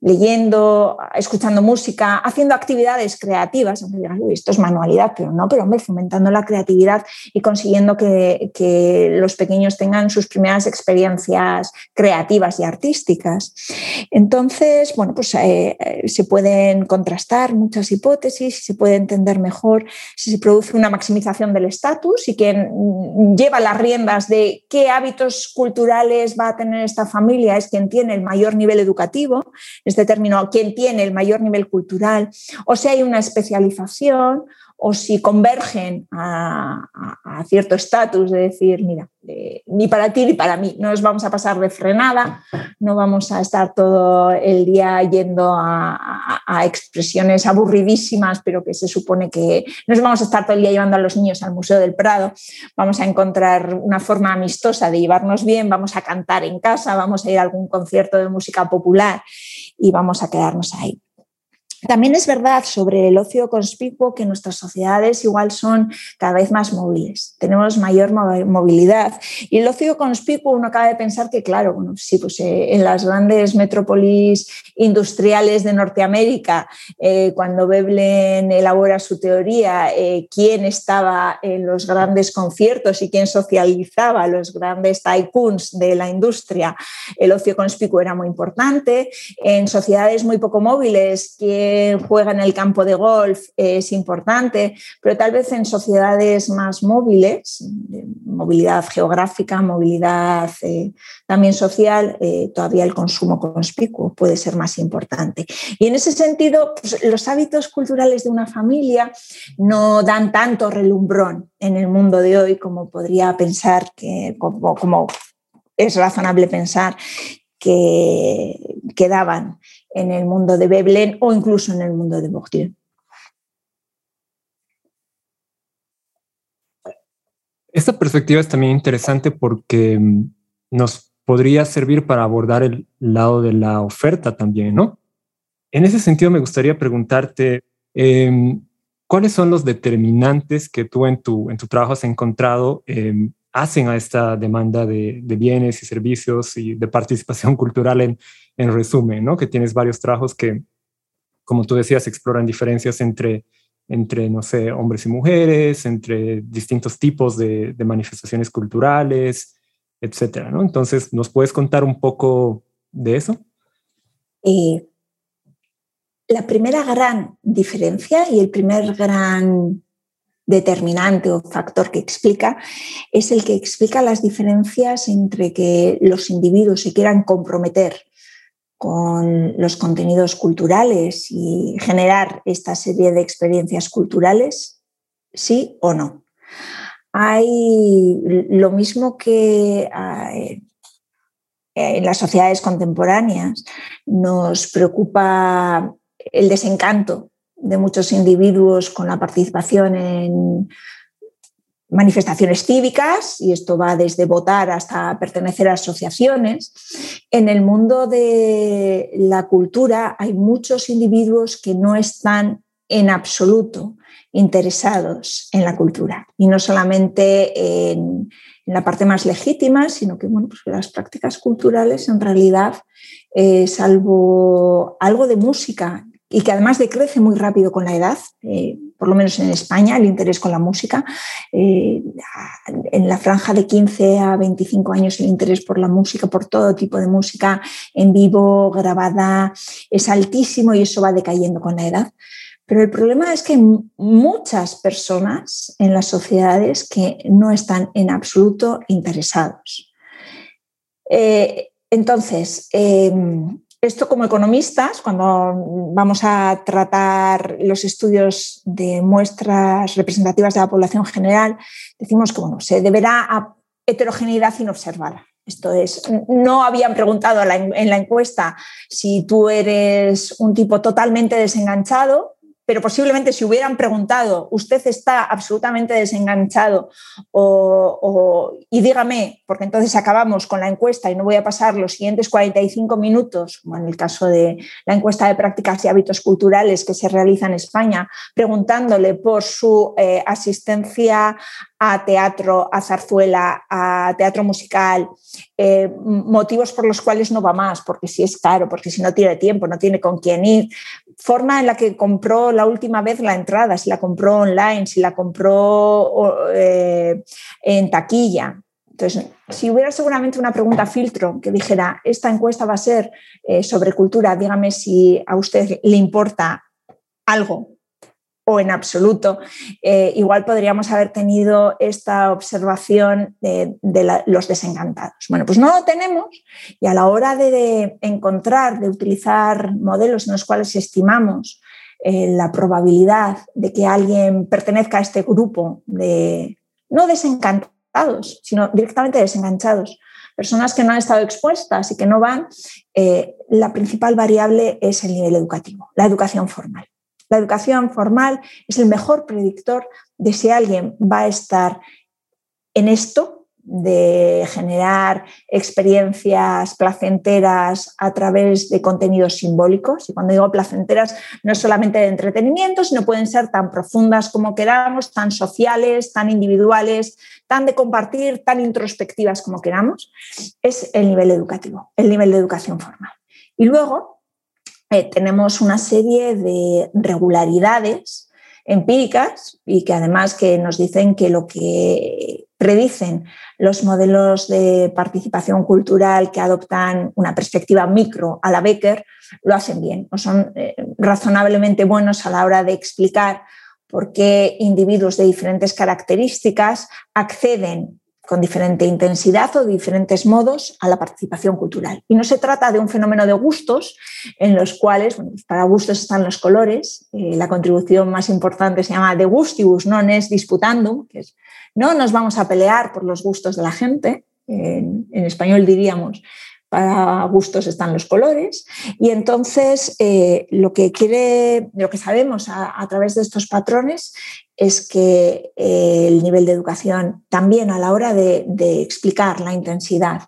S2: leyendo, escuchando música, haciendo actividades creativas, aunque digan, uy, esto es manualidad, pero no, pero hombre, fomentando la creatividad y consiguiendo que, los pequeños tengan sus primeras experiencias creativas y artísticas. Entonces, bueno, pues eh, se pueden contrastar muchas hipótesis, se puede entender mejor si se produce una maximización del estatus y quien lleva las riendas de qué hábitos culturales va a tener esta familia es quien tiene el mayor nivel educativo, este término, quién tiene el mayor nivel cultural, o si hay una especialización, o si convergen a, cierto estatus de decir, mira, ni para ti ni para mí, no nos vamos a pasar de frenada, no vamos a estar todo el día yendo a, a, expresiones aburridísimas, pero que se supone que nos vamos a estar todo el día llevando a los niños al Museo del Prado, vamos a encontrar una forma amistosa de llevarnos bien, vamos a cantar en casa, vamos a ir a algún concierto de música popular y vamos a quedarnos ahí. También es verdad sobre el ocio conspicuo que nuestras sociedades igual son cada vez más móviles, tenemos mayor movilidad. Y el ocio conspicuo uno acaba de pensar que, claro, bueno, sí, pues eh, en las grandes metrópolis industriales de Norteamérica, eh, cuando Veblen elabora su teoría, eh, quién estaba en los grandes conciertos y quién socializaba los grandes tycoons de la industria, el ocio conspicuo era muy importante. En sociedades muy poco móviles, quién alguien juega en el campo de golf es importante, pero tal vez en sociedades más móviles, movilidad geográfica, movilidad eh, también social, eh, todavía el consumo conspicuo puede ser más importante. Y en ese sentido, pues, los hábitos culturales de una familia no dan tanto relumbrón en el mundo de hoy como podría pensar que, como, es razonable pensar que quedaban en el mundo de Veblen o incluso en el mundo de Bourdieu.
S1: Esta perspectiva es también interesante porque mm, nos podría servir para abordar el lado de la oferta también, ¿no? En ese sentido, me gustaría preguntarte, em, ¿cuáles son los determinantes que tú en tu, en tu trabajo has encontrado em, hacen a esta demanda de, bienes y servicios y de participación cultural en, en resumen, ¿no? Que tienes varios trabajos que, como tú decías, exploran diferencias entre, entre no sé, hombres y mujeres, entre distintos tipos de, manifestaciones culturales, etcétera, ¿no? Entonces, ¿nos puedes contar un poco de eso?
S2: Eh, la primera gran diferencia y el primer gran determinante o factor que explica es el que explica las diferencias entre que los individuos se quieran comprometer con los contenidos culturales y generar esta serie de experiencias culturales, sí o no. Hay lo mismo que eh, en las sociedades contemporáneas nos preocupa el desencanto de muchos individuos con la participación en manifestaciones cívicas, y esto va desde votar hasta pertenecer a asociaciones. En el mundo de la cultura hay muchos individuos que no están en absoluto interesados en la cultura, y no solamente en, la parte más legítima, sino que bueno, pues las prácticas culturales en realidad, eh, salvo algo de música y que además decrece muy rápido con la edad, eh, por lo menos en España, el interés con la música. Eh, en la franja de 15 a 25 años el interés por la música, por todo tipo de música en vivo, grabada, es altísimo y eso va decayendo con la edad. Pero el problema es que muchas personas en las sociedades que no están en absoluto interesados. Eh, entonces, esto como economistas, cuando vamos a tratar los estudios de muestras representativas de la población general, decimos que bueno, se deberá a heterogeneidad inobservada. Esto es, no habían preguntado en la encuesta si tú eres un tipo totalmente desenganchado, pero posiblemente si hubieran preguntado, usted está absolutamente desenganchado y dígame, porque entonces acabamos con la encuesta y no voy a pasar los siguientes 45 minutos, como en el caso de la encuesta de prácticas y hábitos culturales que se realiza en España, preguntándole por su eh, asistencia a teatro, a zarzuela, a teatro musical, eh, motivos por los cuales no va más, porque si es caro, porque si no tiene tiempo, no tiene con quién ir, forma en la que compró la última vez la entrada, si la compró online, si la compró eh, en taquilla. Entonces, si hubiera seguramente una pregunta filtro que dijera, esta encuesta va a ser eh, sobre cultura, dígame si a usted le importa algo o en absoluto, eh, igual podríamos haber tenido esta observación de, los desencantados. Bueno, pues no lo tenemos y a la hora de, encontrar, de utilizar modelos en los cuales estimamos eh, la probabilidad de que alguien pertenezca a este grupo de no desencantados, sino directamente desenganchados, personas que no han estado expuestas y que no van, eh, la principal variable es el nivel educativo, la educación formal. La educación formal es el mejor predictor de si alguien va a estar en esto de generar experiencias placenteras a través de contenidos simbólicos. Y cuando digo placenteras, no es solamente de entretenimiento, sino pueden ser tan profundas como queramos, tan sociales, tan individuales, tan de compartir, tan introspectivas como queramos. Es el nivel educativo, el nivel de educación formal. Y luego eh, tenemos una serie de regularidades empíricas y que además que nos dicen que lo que predicen los modelos de participación cultural que adoptan una perspectiva micro a la Becker lo hacen bien o son eh, razonablemente buenos a la hora de explicar por qué individuos de diferentes características acceden con diferente intensidad o diferentes modos a la participación cultural. Y no se trata de un fenómeno de gustos en los cuales, bueno, para gustos están los colores, eh, la contribución más importante se llama de gustibus non es disputandum, que es no nos vamos a pelear por los gustos de la gente, en, español diríamos, para gustos están los colores. Y entonces eh, lo que quiere, lo que sabemos a, través de estos patrones es que eh, el nivel de educación también a la hora de, explicar la intensidad.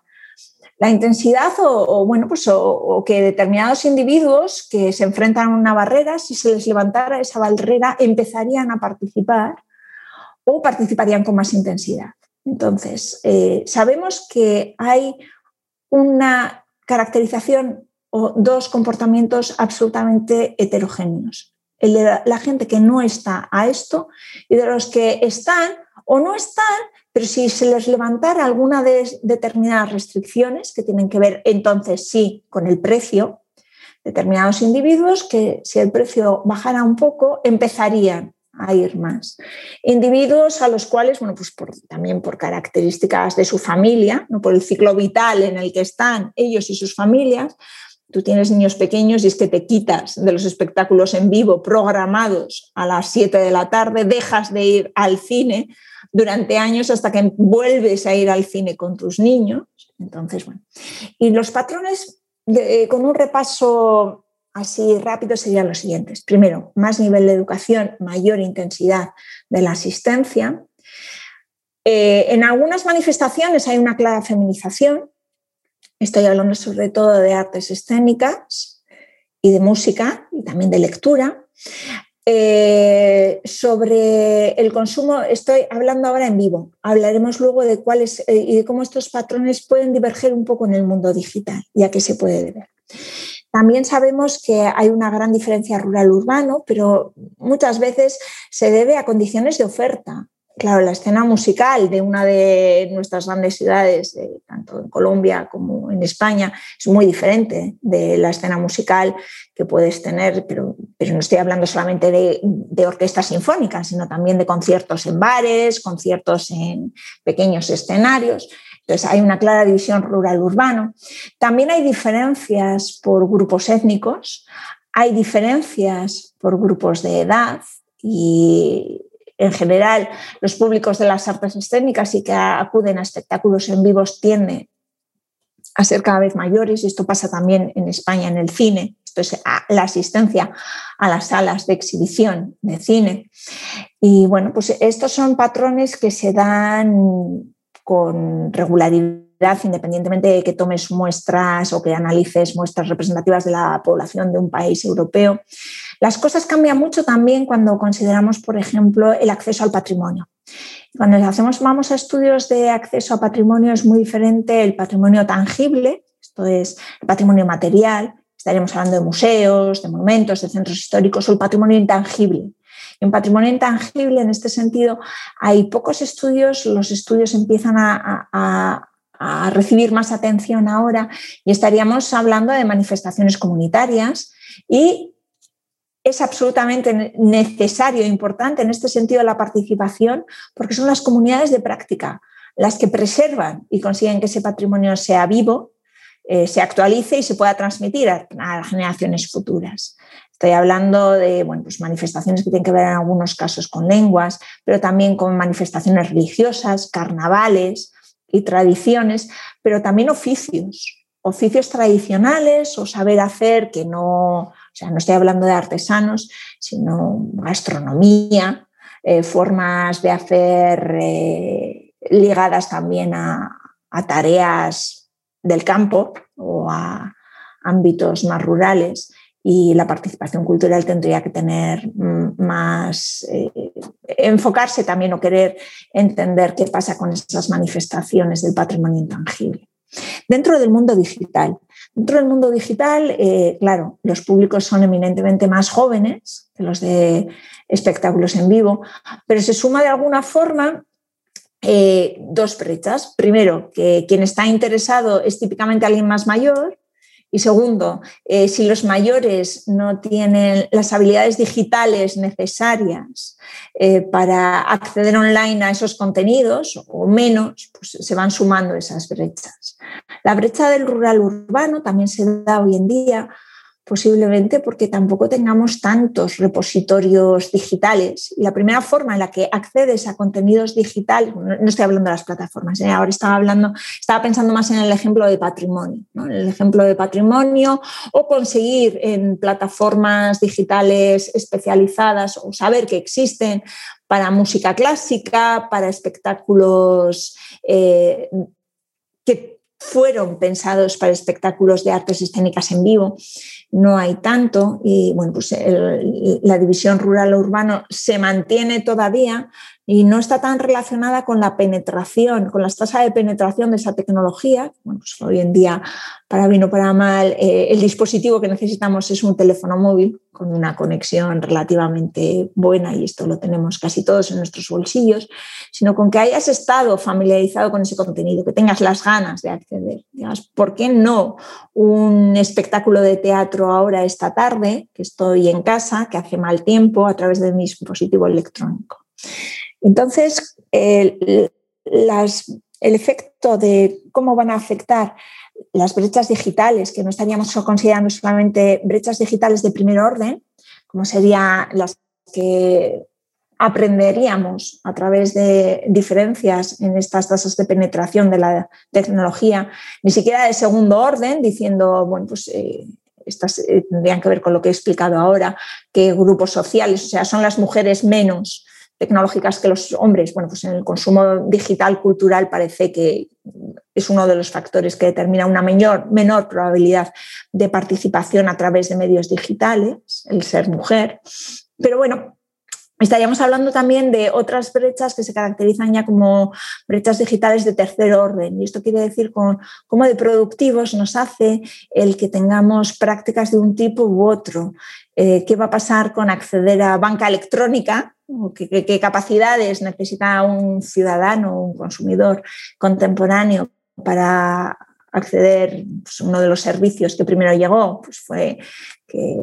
S2: La intensidad o, bueno, pues o, que determinados individuos que se enfrentan a una barrera, si se les levantara esa barrera, empezarían a participar o participarían con más intensidad. Entonces, eh, sabemos que hay una caracterización o dos comportamientos absolutamente heterogéneos. El de la gente que no está a esto y de los que están o no están, pero si se les levantara alguna de determinadas restricciones que tienen que ver entonces sí con el precio, determinados individuos que si el precio bajara un poco empezarían a ir más. Individuos a los cuales, bueno, pues también por características de su familia, ¿no? por el ciclo vital en el que están ellos y sus familias, tú tienes niños pequeños y es que te quitas de los espectáculos en vivo programados a las 7 de la tarde, dejas de ir al cine durante años hasta que vuelves a ir al cine con tus niños. Entonces, bueno. Y los patrones, con un repaso así rápido, serían los siguientes. Primero, más nivel de educación, mayor intensidad de la asistencia. Eh, en algunas manifestaciones hay una clara feminización, Estoy hablando sobre todo de artes escénicas y de música y también de lectura. Eh, sobre el consumo, estoy hablando ahora en vivo. Hablaremos luego de cuáles eh, y de cómo estos patrones pueden diverger un poco en el mundo digital y a qué se puede deber. También sabemos que hay una gran diferencia rural-urbano, pero muchas veces se debe a condiciones de oferta. Claro, la escena musical de una de nuestras grandes ciudades, eh, tanto en Colombia como en España, es muy diferente de la escena musical que puedes tener, pero, no estoy hablando solamente de, de, orquestas sinfónicas, sino también de conciertos en bares, conciertos en pequeños escenarios. Entonces hay una clara división rural-urbano. También hay diferencias por grupos étnicos, hay diferencias por grupos de edad y en general los públicos de las artes escénicas y que acuden a espectáculos en vivos tienden a ser cada vez mayores esto pasa también en España en el cine. Esto es la asistencia a las salas de exhibición de cine. Y bueno, pues estos son patrones que se dan con regularidad independientemente de que tomes muestras o que analices muestras representativas de la población de un país europeo. Las cosas cambian mucho también cuando consideramos, por ejemplo, el acceso al patrimonio. Cuando hacemos, vamos a estudios de acceso a patrimonio, es muy diferente el patrimonio tangible, esto es el patrimonio material, estaríamos hablando de museos, de monumentos, de centros históricos, o el patrimonio intangible. En patrimonio intangible, en este sentido, hay pocos estudios, los estudios empiezan a, a recibir más atención ahora y estaríamos hablando de manifestaciones comunitarias y es absolutamente necesario e importante en este sentido la participación porque son las comunidades de práctica las que preservan y consiguen que ese patrimonio sea vivo, eh, se actualice y se pueda transmitir a, las generaciones futuras. Estoy hablando de bueno, pues manifestaciones que tienen que ver en algunos casos con lenguas, pero también con manifestaciones religiosas, carnavales y tradiciones, pero también oficios, oficios tradicionales o saber hacer que no, o sea, no estoy hablando de artesanos, sino gastronomía, eh, formas de hacer eh, ligadas también a, tareas del campo o a ámbitos más rurales y la participación cultural tendría que tener más, eh, enfocarse también o querer entender qué pasa con esas manifestaciones del patrimonio intangible. Dentro del mundo digital, Dentro del mundo digital, eh, claro, los públicos son eminentemente más jóvenes que los de espectáculos en vivo, pero se suma de alguna forma eh, dos brechas. Primero, que quien está interesado es típicamente alguien más mayor. Y segundo, eh, si los mayores no tienen las habilidades digitales necesarias eh, para acceder online a esos contenidos o menos, pues se van sumando esas brechas. La brecha del rural urbano también se da hoy en día posiblemente porque tampoco tengamos tantos repositorios digitales. Y la primera forma en la que accedes a contenidos digitales, no, estoy hablando de las plataformas, ¿eh? ahora estaba hablando, estaba pensando más en el ejemplo de patrimonio, el ejemplo de patrimonio o conseguir en plataformas digitales especializadas o saber que existen para música clásica, para espectáculos eh, que fueron pensados para espectáculos de artes escénicas en vivo, no hay tanto y bueno, pues la división rural-urbano se mantiene todavía, y no está tan relacionada con la penetración, con las tasas de penetración de esa tecnología. Bueno, pues hoy en día, para bien o para mal, eh, el dispositivo que necesitamos es un teléfono móvil con una conexión relativamente buena y esto lo tenemos casi todos en nuestros bolsillos, sino con que hayas estado familiarizado con ese contenido, que tengas las ganas de acceder. ¿por qué no un espectáculo de teatro ahora esta tarde, que estoy en casa, que hace mal tiempo, a través de mi dispositivo electrónico? Entonces, el, efecto de cómo van a afectar las brechas digitales, que no estaríamos considerando solamente brechas digitales de primer orden, como serían las que aprenderíamos a través de diferencias en estas tasas de penetración de la tecnología, ni siquiera de segundo orden, diciendo, bueno, pues eh, estas eh, tendrían que ver con lo que he explicado ahora, que grupos sociales, o sea, son las mujeres menos tecnológicas que los hombres. Bueno, pues en el consumo digital cultural parece que es uno de los factores que determina una menor, menor probabilidad de participación a través de medios digitales, el ser mujer. Pero bueno, Estaríamos hablando también de otras brechas que se caracterizan ya como brechas digitales de tercer orden. Y esto quiere decir cómo de productivos nos hace el que tengamos prácticas de un tipo u otro. Eh, ¿Qué va a pasar con acceder a banca electrónica? ¿Qué, capacidades necesita un ciudadano, un consumidor contemporáneo para acceder? Pues uno de los servicios que primero llegó pues fue que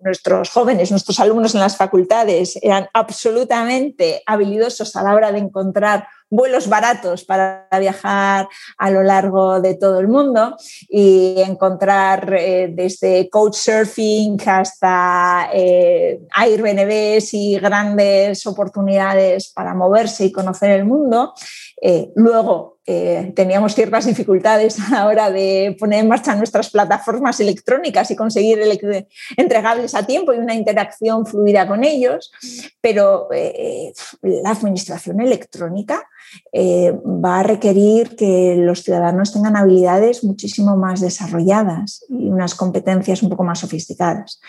S2: nuestros jóvenes, nuestros alumnos en las facultades eran absolutamente habilidosos a la hora de encontrar vuelos baratos para viajar a lo largo de todo el mundo y encontrar eh, desde couchsurfing hasta eh, Airbnb y grandes oportunidades para moverse y conocer el mundo. Eh, luego eh, teníamos ciertas dificultades a la hora de poner en marcha nuestras plataformas electrónicas y conseguir entregables a tiempo y una interacción fluida con ellos, pero la administración electrónica eh, va a requerir que los ciudadanos tengan habilidades muchísimo más desarrolladas y unas competencias un poco más sofisticadas.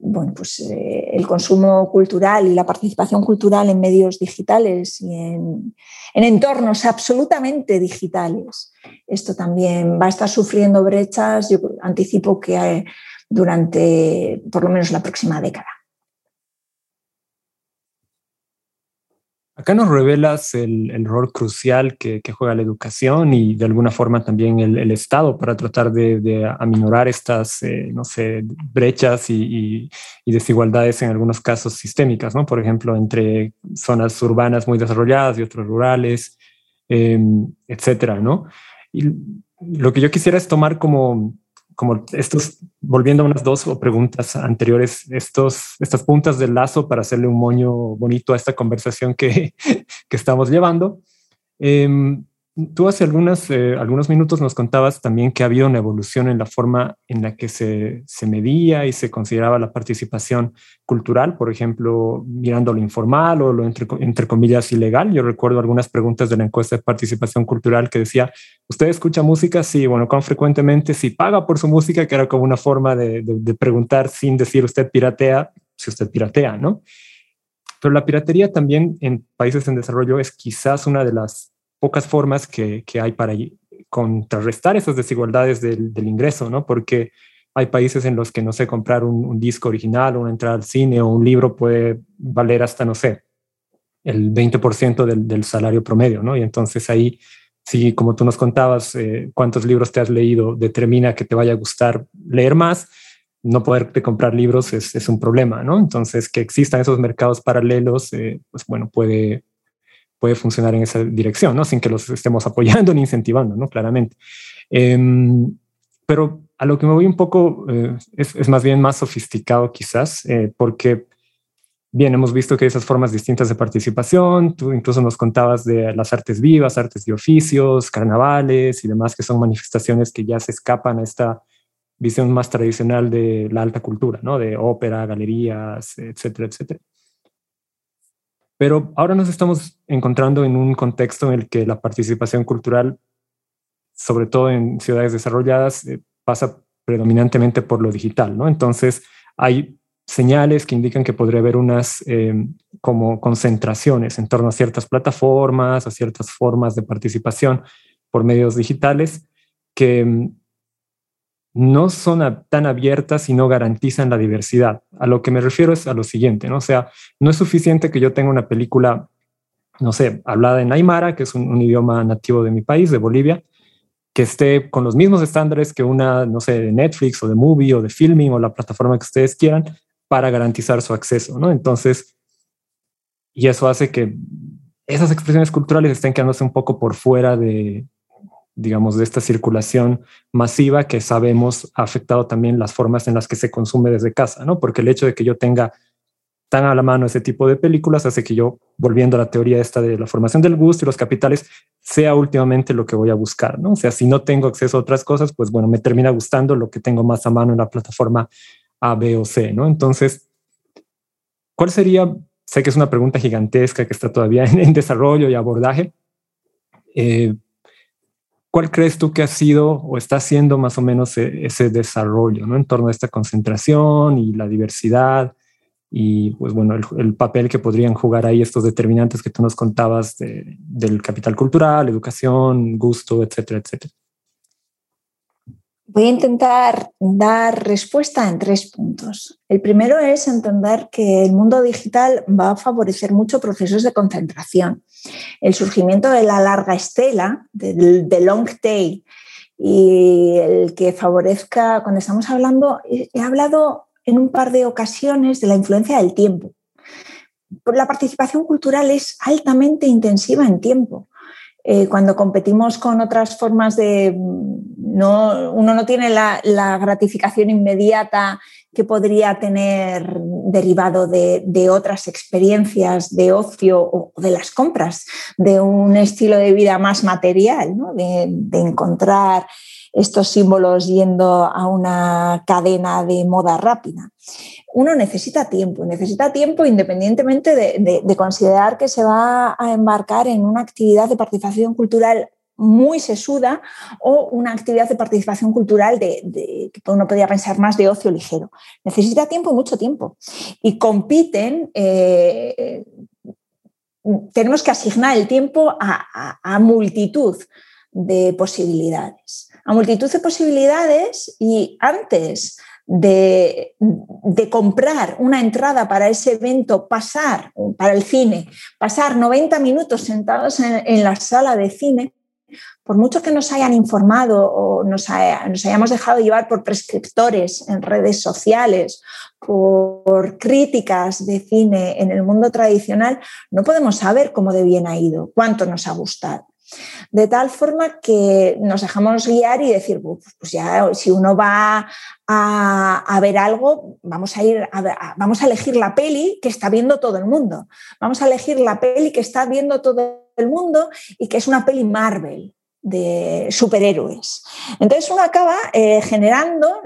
S2: Bueno, pues eh, el consumo cultural y la participación cultural en medios digitales y en, entornos absolutamente digitales. Esto también va a estar sufriendo brechas, yo anticipo que eh, durante por lo menos la próxima década.
S1: Acá nos revelas el, rol crucial que, juega la educación y de alguna forma también el, Estado para tratar de, aminorar estas, eh, no sé, brechas y, desigualdades en algunos casos sistémicas, ¿no? Por ejemplo, entre zonas urbanas muy desarrolladas y otras rurales, em, etcétera, ¿no? Y lo que yo quisiera es tomar como como estos, volviendo a unas dos preguntas anteriores, estos, estas puntas del lazo para hacerle un moño bonito a esta conversación que, que estamos llevando. Em, Tú hace algunas, eh, algunos minutos nos contabas también que ha habido una evolución en la forma en la que se, se, medía y se consideraba la participación cultural, por ejemplo, mirando lo informal o lo entre, entre, comillas ilegal. Yo recuerdo algunas preguntas de la encuesta de participación cultural que decía, ¿usted escucha música? Sí, bueno, ¿cuán frecuentemente? Si paga por su música, que era como una forma de, de, de preguntar sin decir usted piratea, si usted piratea, ¿no? Pero la piratería también en países en desarrollo es quizás una de las pocas formas que, hay para contrarrestar esas desigualdades del, ingreso, ¿no? Porque hay países en los que, no sé, comprar un, disco original, una entrada al cine o un libro puede valer hasta, no sé, el 20% del, del salario promedio, ¿no? Y entonces ahí, si como tú nos contabas, eh, cuántos libros te has leído determina que te vaya a gustar leer más, no poderte comprar libros es, es, un problema, ¿no? Entonces, que existan esos mercados paralelos, eh, pues bueno, puede, puede funcionar en esa dirección, ¿no? Sin que los estemos apoyando ni incentivando, ¿no? Claramente. Em, pero a lo que me voy un poco eh, es, es, más bien más sofisticado quizás, eh, porque bien, hemos visto que hay esas formas distintas de participación, tú incluso nos contabas de las artes vivas, artes de oficios, carnavales y demás, que son manifestaciones que ya se escapan a esta visión más tradicional de la alta cultura, ¿no? De ópera, galerías, etcétera, etcétera. Pero ahora nos estamos encontrando en un contexto en el que la participación cultural, sobre todo en ciudades desarrolladas, eh, pasa predominantemente por lo digital, ¿no? Entonces, hay señales que indican que podría haber unas eh, como concentraciones en torno a ciertas plataformas, a ciertas formas de participación por medios digitales que no son tan abiertas y no garantizan la diversidad. A lo que me refiero es a lo siguiente, ¿no? Sea, no es suficiente que yo tenga una película, no sé, hablada en Aymara, que es un, idioma nativo de mi país, de Bolivia, que esté con los mismos estándares que una, no sé, de Netflix o de Movie o de Filming o la plataforma que ustedes quieran para garantizar su acceso, ¿no? Entonces, y eso hace que esas expresiones culturales estén quedándose un poco por fuera de, digamos, de esta circulación masiva que sabemos ha afectado también las formas en las que se consume desde casa, ¿no? Porque el hecho de que yo tenga tan a la mano ese tipo de películas hace que yo, volviendo a la teoría esta de la formación del gusto y los capitales, sea últimamente lo que voy a buscar, ¿no? O sea, si no tengo acceso a otras cosas, pues bueno, me termina gustando lo que tengo más a mano en la plataforma A, B o C, ¿no? Entonces, ¿cuál sería? Sé que es una pregunta gigantesca que está todavía en, desarrollo y abordaje, eh, ¿Cuál crees tú que ha sido o está haciendo más o menos e, ese desarrollo ¿no? en torno a esta concentración y la diversidad y pues bueno, el, papel que podrían jugar ahí estos determinantes que tú nos contabas del capital cultural, educación, gusto, etcétera, etcétera?
S2: Voy a intentar dar respuesta en tres puntos. El primero es entender que el mundo digital va a favorecer mucho procesos de concentración. El surgimiento de la larga estela, de long tail, y el que favorezca, cuando estamos hablando, he hablado en un par de ocasiones de la influencia del tiempo. La participación cultural es altamente intensiva en tiempo. Eh, cuando competimos con otras formas de... No, uno no tiene la, gratificación inmediata que podría tener derivado de, otras experiencias de ocio o de las compras, de un estilo de vida más material, de, de encontrar estos símbolos yendo a una cadena de moda rápida uno necesita tiempo, necesita tiempo independientemente de, considerar que se va a embarcar en una actividad de participación cultural muy sesuda o una actividad de participación cultural de, que uno podría pensar más de ocio ligero. Necesita tiempo y mucho tiempo. Y compiten, eh, tenemos que asignar el tiempo a multitud de posibilidades. A multitud de posibilidades y antes de, comprar una entrada para ese evento, pasar para el cine, pasar 90 minutos sentados en, la sala de cine, por mucho que nos hayan informado o nos, hayamos dejado llevar por prescriptores en redes sociales, por críticas de cine en el mundo tradicional, no podemos saber cómo de bien ha ido, cuánto nos ha gustado. De tal forma que nos dejamos guiar y decir, pues ya si uno va a, ver algo, vamos a ir vamos a elegir la peli que está viendo todo el mundo. Vamos a elegir la peli que está viendo todo el mundo y que es una peli Marvel de superhéroes. Entonces uno acaba eh, generando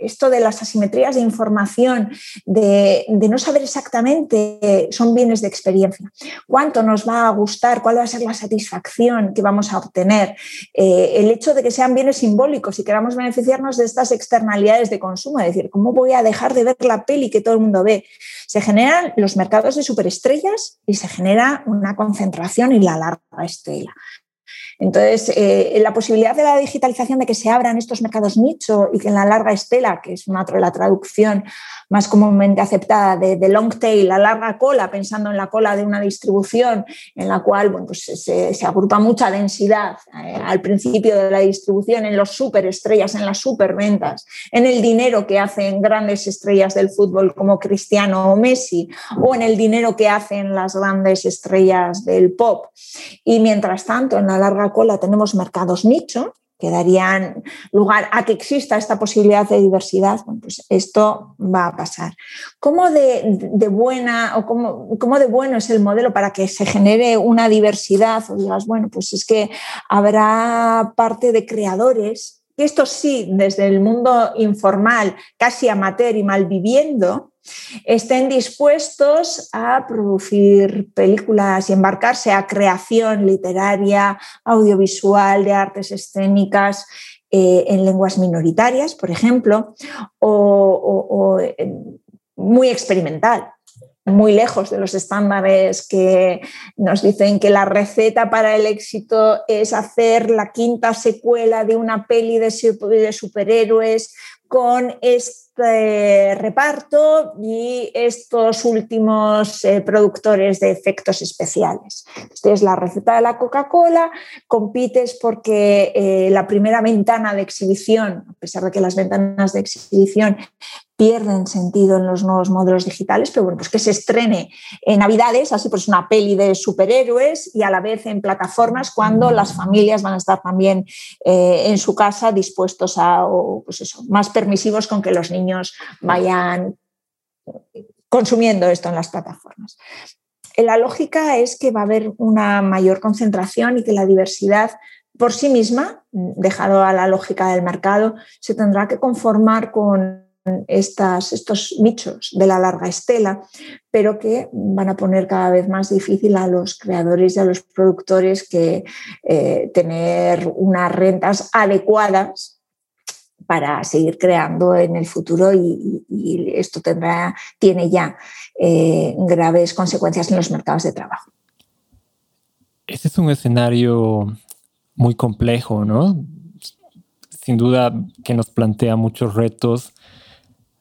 S2: esto de las asimetrías de información, de, no saber exactamente, son bienes de experiencia, cuánto nos va a gustar, cuál va a ser la satisfacción que vamos a obtener, eh, el hecho de que sean bienes simbólicos y queramos beneficiarnos de estas externalidades de consumo, es decir, ¿cómo voy a dejar de ver la peli que todo el mundo ve? Se generan los mercados de superestrellas y se genera una concentración y la larga estela. Entonces, eh, la posibilidad de la digitalización de que se abran estos mercados nicho y que en la larga estela, que es una, la traducción más comúnmente aceptada de, long tail, la larga cola, pensando en la cola de una distribución en la cual bueno, pues se, agrupa mucha densidad eh, al principio de la distribución en los superestrellas, en las superventas, en el dinero que hacen grandes estrellas del fútbol como Cristiano o Messi, o en el dinero que hacen las grandes estrellas del pop. Y mientras tanto, en la larga cola tenemos mercados nicho, que darían lugar a que exista esta posibilidad de diversidad, pues esto va a pasar. ¿Cómo de, buena o cómo, cómo, de bueno es el modelo para que se genere una diversidad? O digas, bueno, pues es que habrá parte de creadores, que esto sí, desde el mundo informal, casi amateur y malviviendo, estén dispuestos a producir películas y embarcarse a creación literaria, audiovisual, de artes escénicas eh, en lenguas minoritarias, por ejemplo, o, muy experimental muy lejos de los estándares que nos dicen que la receta para el éxito es hacer la quinta secuela de una peli de, superhéroes con este reparto y estos últimos eh, productores de efectos especiales. Esta es la receta de la Coca-Cola, compites porque eh, la primera ventana de exhibición, a pesar de que las ventanas de exhibición pierden sentido en los nuevos modelos digitales, pero bueno, pues que se estrene en Navidades, así pues una peli de superhéroes y a la vez en plataformas cuando las familias van a estar también eh, en su casa dispuestos a, pues eso, más permisivos con que los niños vayan consumiendo esto en las plataformas. La lógica es que va a haber una mayor concentración y que la diversidad por sí misma, dejado a la lógica del mercado, se tendrá que conformar con estas, estos nichos de la larga estela, pero que van a poner cada vez más difícil a los creadores y a los productores que eh, tener unas rentas adecuadas para seguir creando en el futuro y, esto tendrá, tiene ya eh, graves consecuencias en los mercados de trabajo.
S1: Ese es un escenario muy complejo, ¿no? Sin duda que nos plantea muchos retos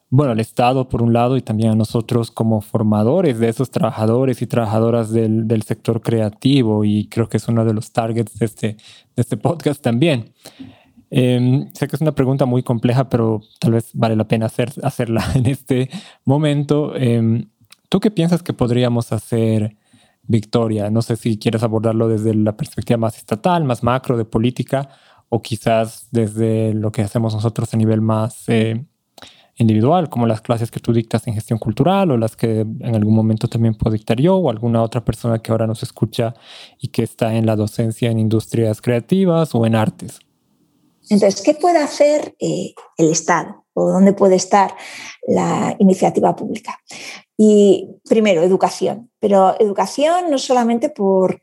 S1: bueno, al Estado por un lado y también a nosotros como formadores de esos trabajadores y trabajadoras del, del sector creativo y creo que es uno de los targets de este, de este podcast también. Em, sé que es una pregunta muy compleja, pero tal vez vale la pena hacer, hacerla en este momento. Em, ¿Tú qué piensas que podríamos hacer, Victoria? No sé si quieres abordarlo desde la perspectiva más estatal, más macro de política, o quizás desde lo que hacemos nosotros a nivel más... Eh, individual, como las clases que tú dictas en gestión cultural o las que en algún momento también puedo dictar yo o alguna otra persona que ahora nos escucha y que está en la docencia en industrias creativas o en artes.
S2: Entonces, ¿qué puede hacer eh, el Estado o dónde puede estar la iniciativa pública? Y primero, educación, pero educación no solamente por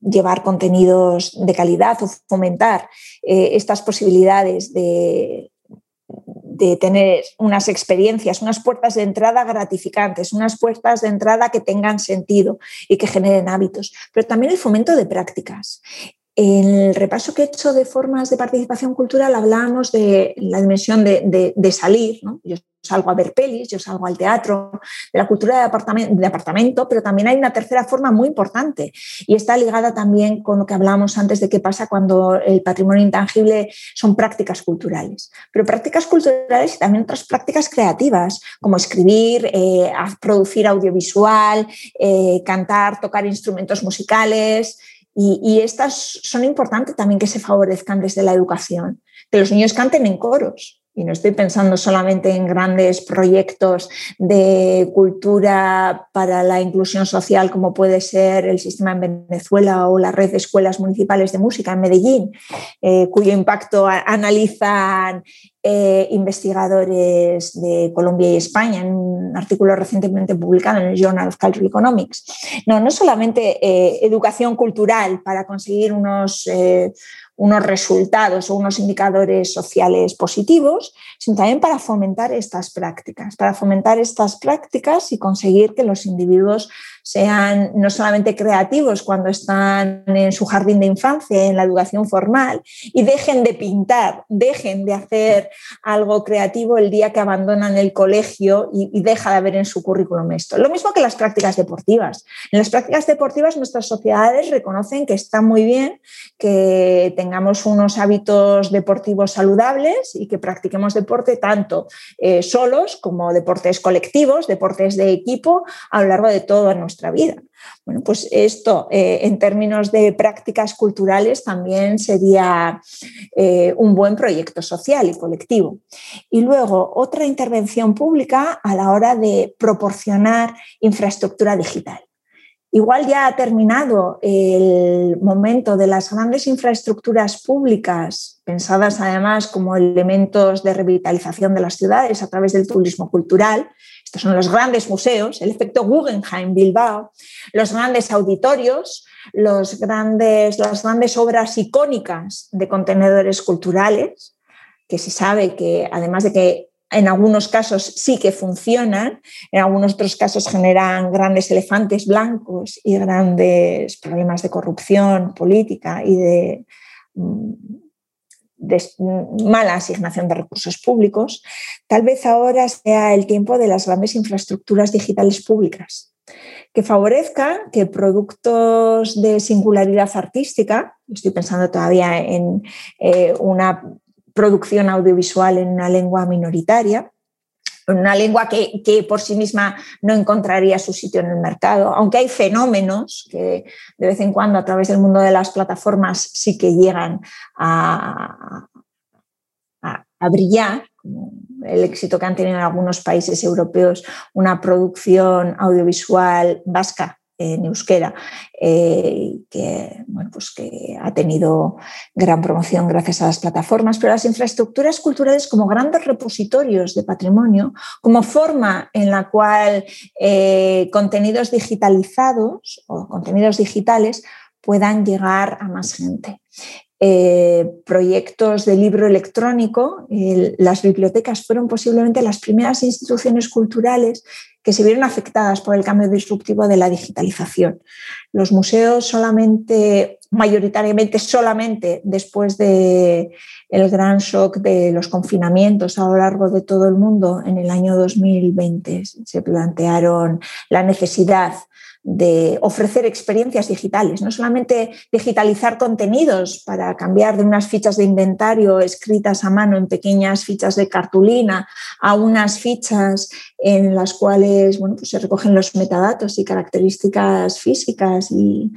S2: llevar contenidos de calidad o fomentar eh, estas posibilidades de de tener unas experiencias, unas puertas de entrada gratificantes, unas puertas de entrada que tengan sentido y que generen hábitos, pero también el fomento de prácticas. En el repaso que he hecho de formas de participación cultural hablábamos de la dimensión de, salir. Yo salgo a ver pelis, yo salgo al teatro, de la cultura de apartamento, de apartamento, pero también hay una tercera forma muy importante y está ligada también con lo que hablábamos antes de qué pasa cuando el patrimonio intangible son prácticas culturales. Pero prácticas culturales y también otras prácticas creativas, como escribir, eh, producir audiovisual, eh, cantar, tocar instrumentos musicales. Y, estas son importantes también que se favorezcan desde la educación, que los niños canten en coros, y no estoy pensando solamente en grandes proyectos de cultura para la inclusión social, como puede ser el sistema en Venezuela o la red de escuelas municipales de música en Medellín, eh, cuyo impacto analizan eh, investigadores de Colombia y España en un artículo recientemente publicado en el Journal of Cultural Economics. No, no solamente eh, educación cultural para conseguir unos, unos resultados o unos indicadores sociales positivos, sino también para fomentar estas prácticas, para fomentar estas prácticas y conseguir que los individuos sean no solamente creativos cuando están en su jardín de infancia, en la educación formal, y dejen de pintar, dejen de hacer algo creativo el día que abandonan el colegio y, deja de haber en su currículum esto. Lo mismo que las prácticas deportivas. En las prácticas deportivas nuestras sociedades reconocen que está muy bien que tengamos unos hábitos deportivos saludables y que practiquemos deporte tanto eh, solos como deportes colectivos, deportes de equipo a lo largo de toda nuestra vida. Bueno, pues esto eh, en términos de prácticas culturales también sería eh, un buen proyecto social y colectivo. Y luego otra intervención pública a la hora de proporcionar infraestructura digital. Igual ya ha terminado el momento de las grandes infraestructuras públicas, pensadas además como elementos de revitalización de las ciudades a través del turismo cultural. Estos son los grandes museos, el efecto Guggenheim Bilbao, los grandes auditorios, los grandes, las grandes obras icónicas de contenedores culturales, que se sabe que además de que en algunos casos sí que funcionan, en algunos otros casos generan grandes elefantes blancos y grandes problemas de corrupción política y de, mala asignación de recursos públicos, tal vez ahora sea el tiempo de las grandes infraestructuras digitales públicas que favorezca que productos de singularidad artística, estoy pensando todavía en eh, una producción audiovisual en una lengua minoritaria, una lengua que, por sí misma no encontraría su sitio en el mercado, aunque hay fenómenos que de vez en cuando a través del mundo de las plataformas sí que llegan a, a brillar, como el éxito que han tenido en algunos países europeos, una producción audiovisual vasca en euskera, eh, que, bueno, pues que ha tenido gran promoción gracias a las plataformas, pero las infraestructuras culturales como grandes repositorios de patrimonio, como forma en la cual eh, contenidos digitalizados o contenidos digitales puedan llegar a más gente. Eh, proyectos de libro electrónico, las bibliotecas fueron posiblemente las primeras instituciones culturales que se vieron afectadas por el cambio disruptivo de la digitalización. Los museos solamente, mayoritariamente solamente después del el gran shock de los confinamientos a lo largo de todo el mundo en el año 2020, se plantearon la necesidad de ofrecer experiencias digitales, no solamente digitalizar contenidos para cambiar de unas fichas de inventario escritas a mano en pequeñas fichas de cartulina a unas fichas en las cuales bueno, pues se recogen los metadatos y características físicas y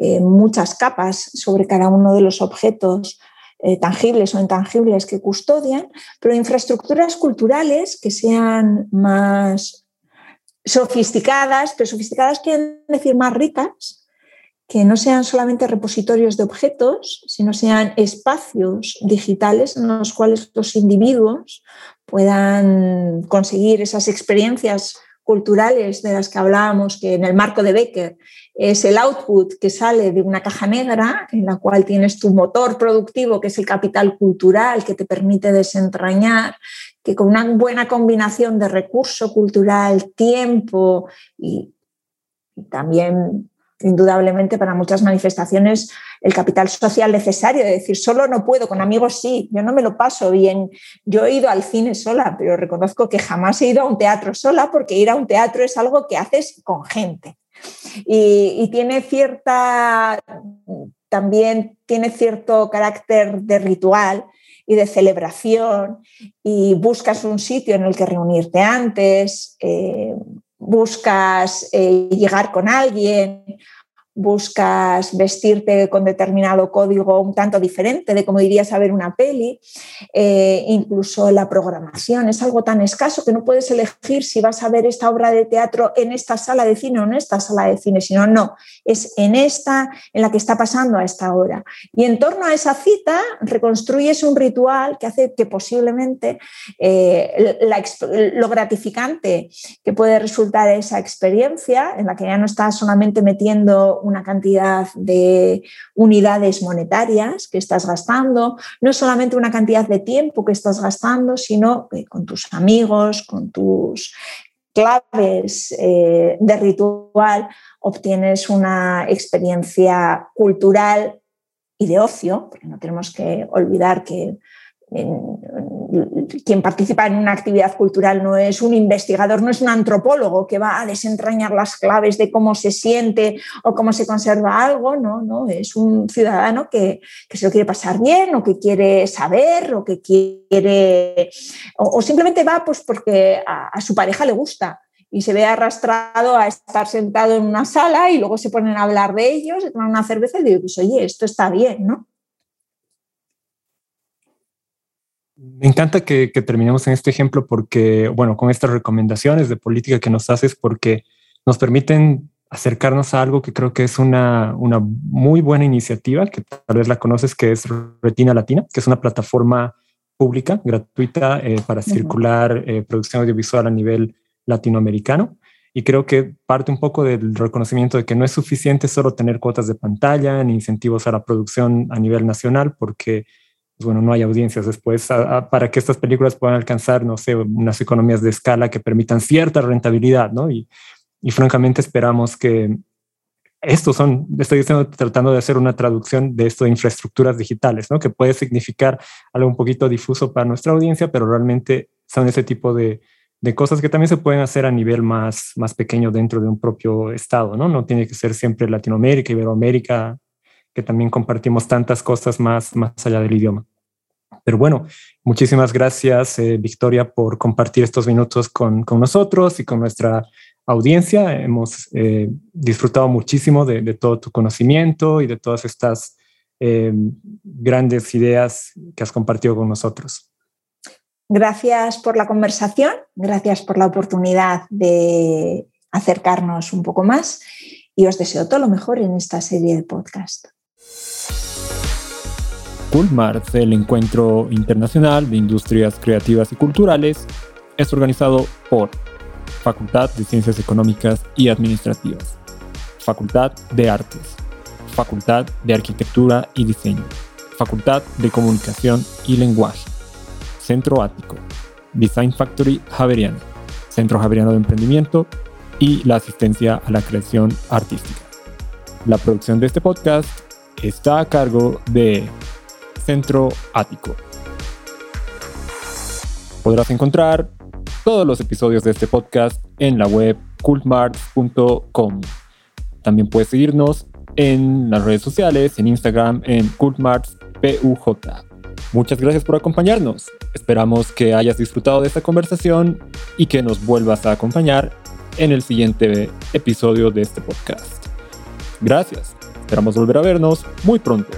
S2: eh, muchas capas sobre cada uno de los objetos eh, tangibles o intangibles que custodian, pero infraestructuras culturales que sean más sofisticadas, pero sofisticadas quieren decir más ricas, que no sean solamente repositorios de objetos, sino sean espacios digitales en los cuales los individuos puedan conseguir esas experiencias culturales de las que hablábamos, que en el marco de Becker es el output que sale de una caja negra en la cual tienes tu motor productivo, que es el capital cultural, que te permite desentrañar, que con una buena combinación de recurso cultural, tiempo y, también indudablemente para muchas manifestaciones el capital social necesario, de decir, solo no puedo, con amigos sí, yo no me lo paso bien, yo he ido al cine sola, pero reconozco que jamás he ido a un teatro sola porque ir a un teatro es algo que haces con gente. Y, y tiene cierta, también tiene cierto carácter de ritual y de celebración y buscas un sitio en el que reunirte antes, eh, buscas eh, llegar con alguien, buscas vestirte con determinado código un tanto diferente de como irías a ver una peli, eh, incluso la programación es algo tan escaso que no puedes elegir si vas a ver esta obra de teatro en esta sala de cine o en esta sala de cine, sino no, es en esta en la que está pasando a esta hora. Y en torno a esa cita reconstruyes un ritual que hace que posiblemente eh, lo gratificante que puede resultar esa experiencia, en la que ya no estás solamente metiendo una cantidad de unidades monetarias que estás gastando, no solamente una cantidad de tiempo que estás gastando, sino con tus amigos, con tus claves eh, de ritual, obtienes una experiencia cultural y de ocio, porque no tenemos que olvidar que quien participa en una actividad cultural no es un investigador, no es un antropólogo que va a desentrañar las claves de cómo se siente o cómo se conserva algo, no, no, es un ciudadano que, se lo quiere pasar bien o que quiere saber o que quiere, o, simplemente va pues porque a, su pareja le gusta y se ve arrastrado a estar sentado en una sala y luego se ponen a hablar de ellos, se toman una cerveza y digo, pues oye, esto está bien, ¿no?
S1: Me encanta que, terminemos en este ejemplo porque, bueno, con estas recomendaciones de política que nos haces, porque nos permiten acercarnos a algo que creo que es una, una muy buena iniciativa, que tal vez la conoces, que es Retina Latina, que es una plataforma pública, gratuita, eh, para circular eh, producción audiovisual a nivel latinoamericano. Y creo que parte un poco del reconocimiento de que no es suficiente solo tener cuotas de pantalla ni incentivos a la producción a nivel nacional, porque bueno, no hay audiencias después para que estas películas puedan alcanzar, no sé, unas economías de escala que permitan cierta rentabilidad, ¿no? Y, y francamente esperamos que estos son, estoy tratando de hacer una traducción de esto de infraestructuras digitales, ¿no? Que puede significar algo un poquito difuso para nuestra audiencia, pero realmente son ese tipo de, de cosas que también se pueden hacer a nivel más, más pequeño dentro de un propio estado, ¿no? No tiene que ser siempre Latinoamérica, Iberoamérica, que también compartimos tantas cosas más, más allá del idioma. Pero bueno, muchísimas gracias, eh, Victoria, por compartir estos minutos con, con, nosotros y con nuestra audiencia. Hemos eh, disfrutado muchísimo de, todo tu conocimiento y de todas estas eh, grandes ideas que has compartido con nosotros.
S2: Gracias por la conversación, gracias por la oportunidad de acercarnos un poco más y os deseo todo lo mejor en esta serie de podcast.
S1: Coolmart, el encuentro internacional de industrias creativas y culturales, es organizado por Facultad de Ciencias Económicas y Administrativas, Facultad de Artes, Facultad de Arquitectura y Diseño, Facultad de Comunicación y Lenguaje, Centro Ático, Design Factory Javeriano, Centro Javeriano de Emprendimiento y la asistencia a la creación artística. La producción de este podcast está a cargo de Centro Ático. Podrás encontrar todos los episodios de este podcast en la web cultmarts.com. También puedes seguirnos en las redes sociales, en Instagram, en cultmartspuj. Muchas gracias por acompañarnos. Esperamos que hayas disfrutado de esta conversación y que nos vuelvas a acompañar en el siguiente episodio de este podcast. Gracias. Esperamos volver a vernos muy pronto.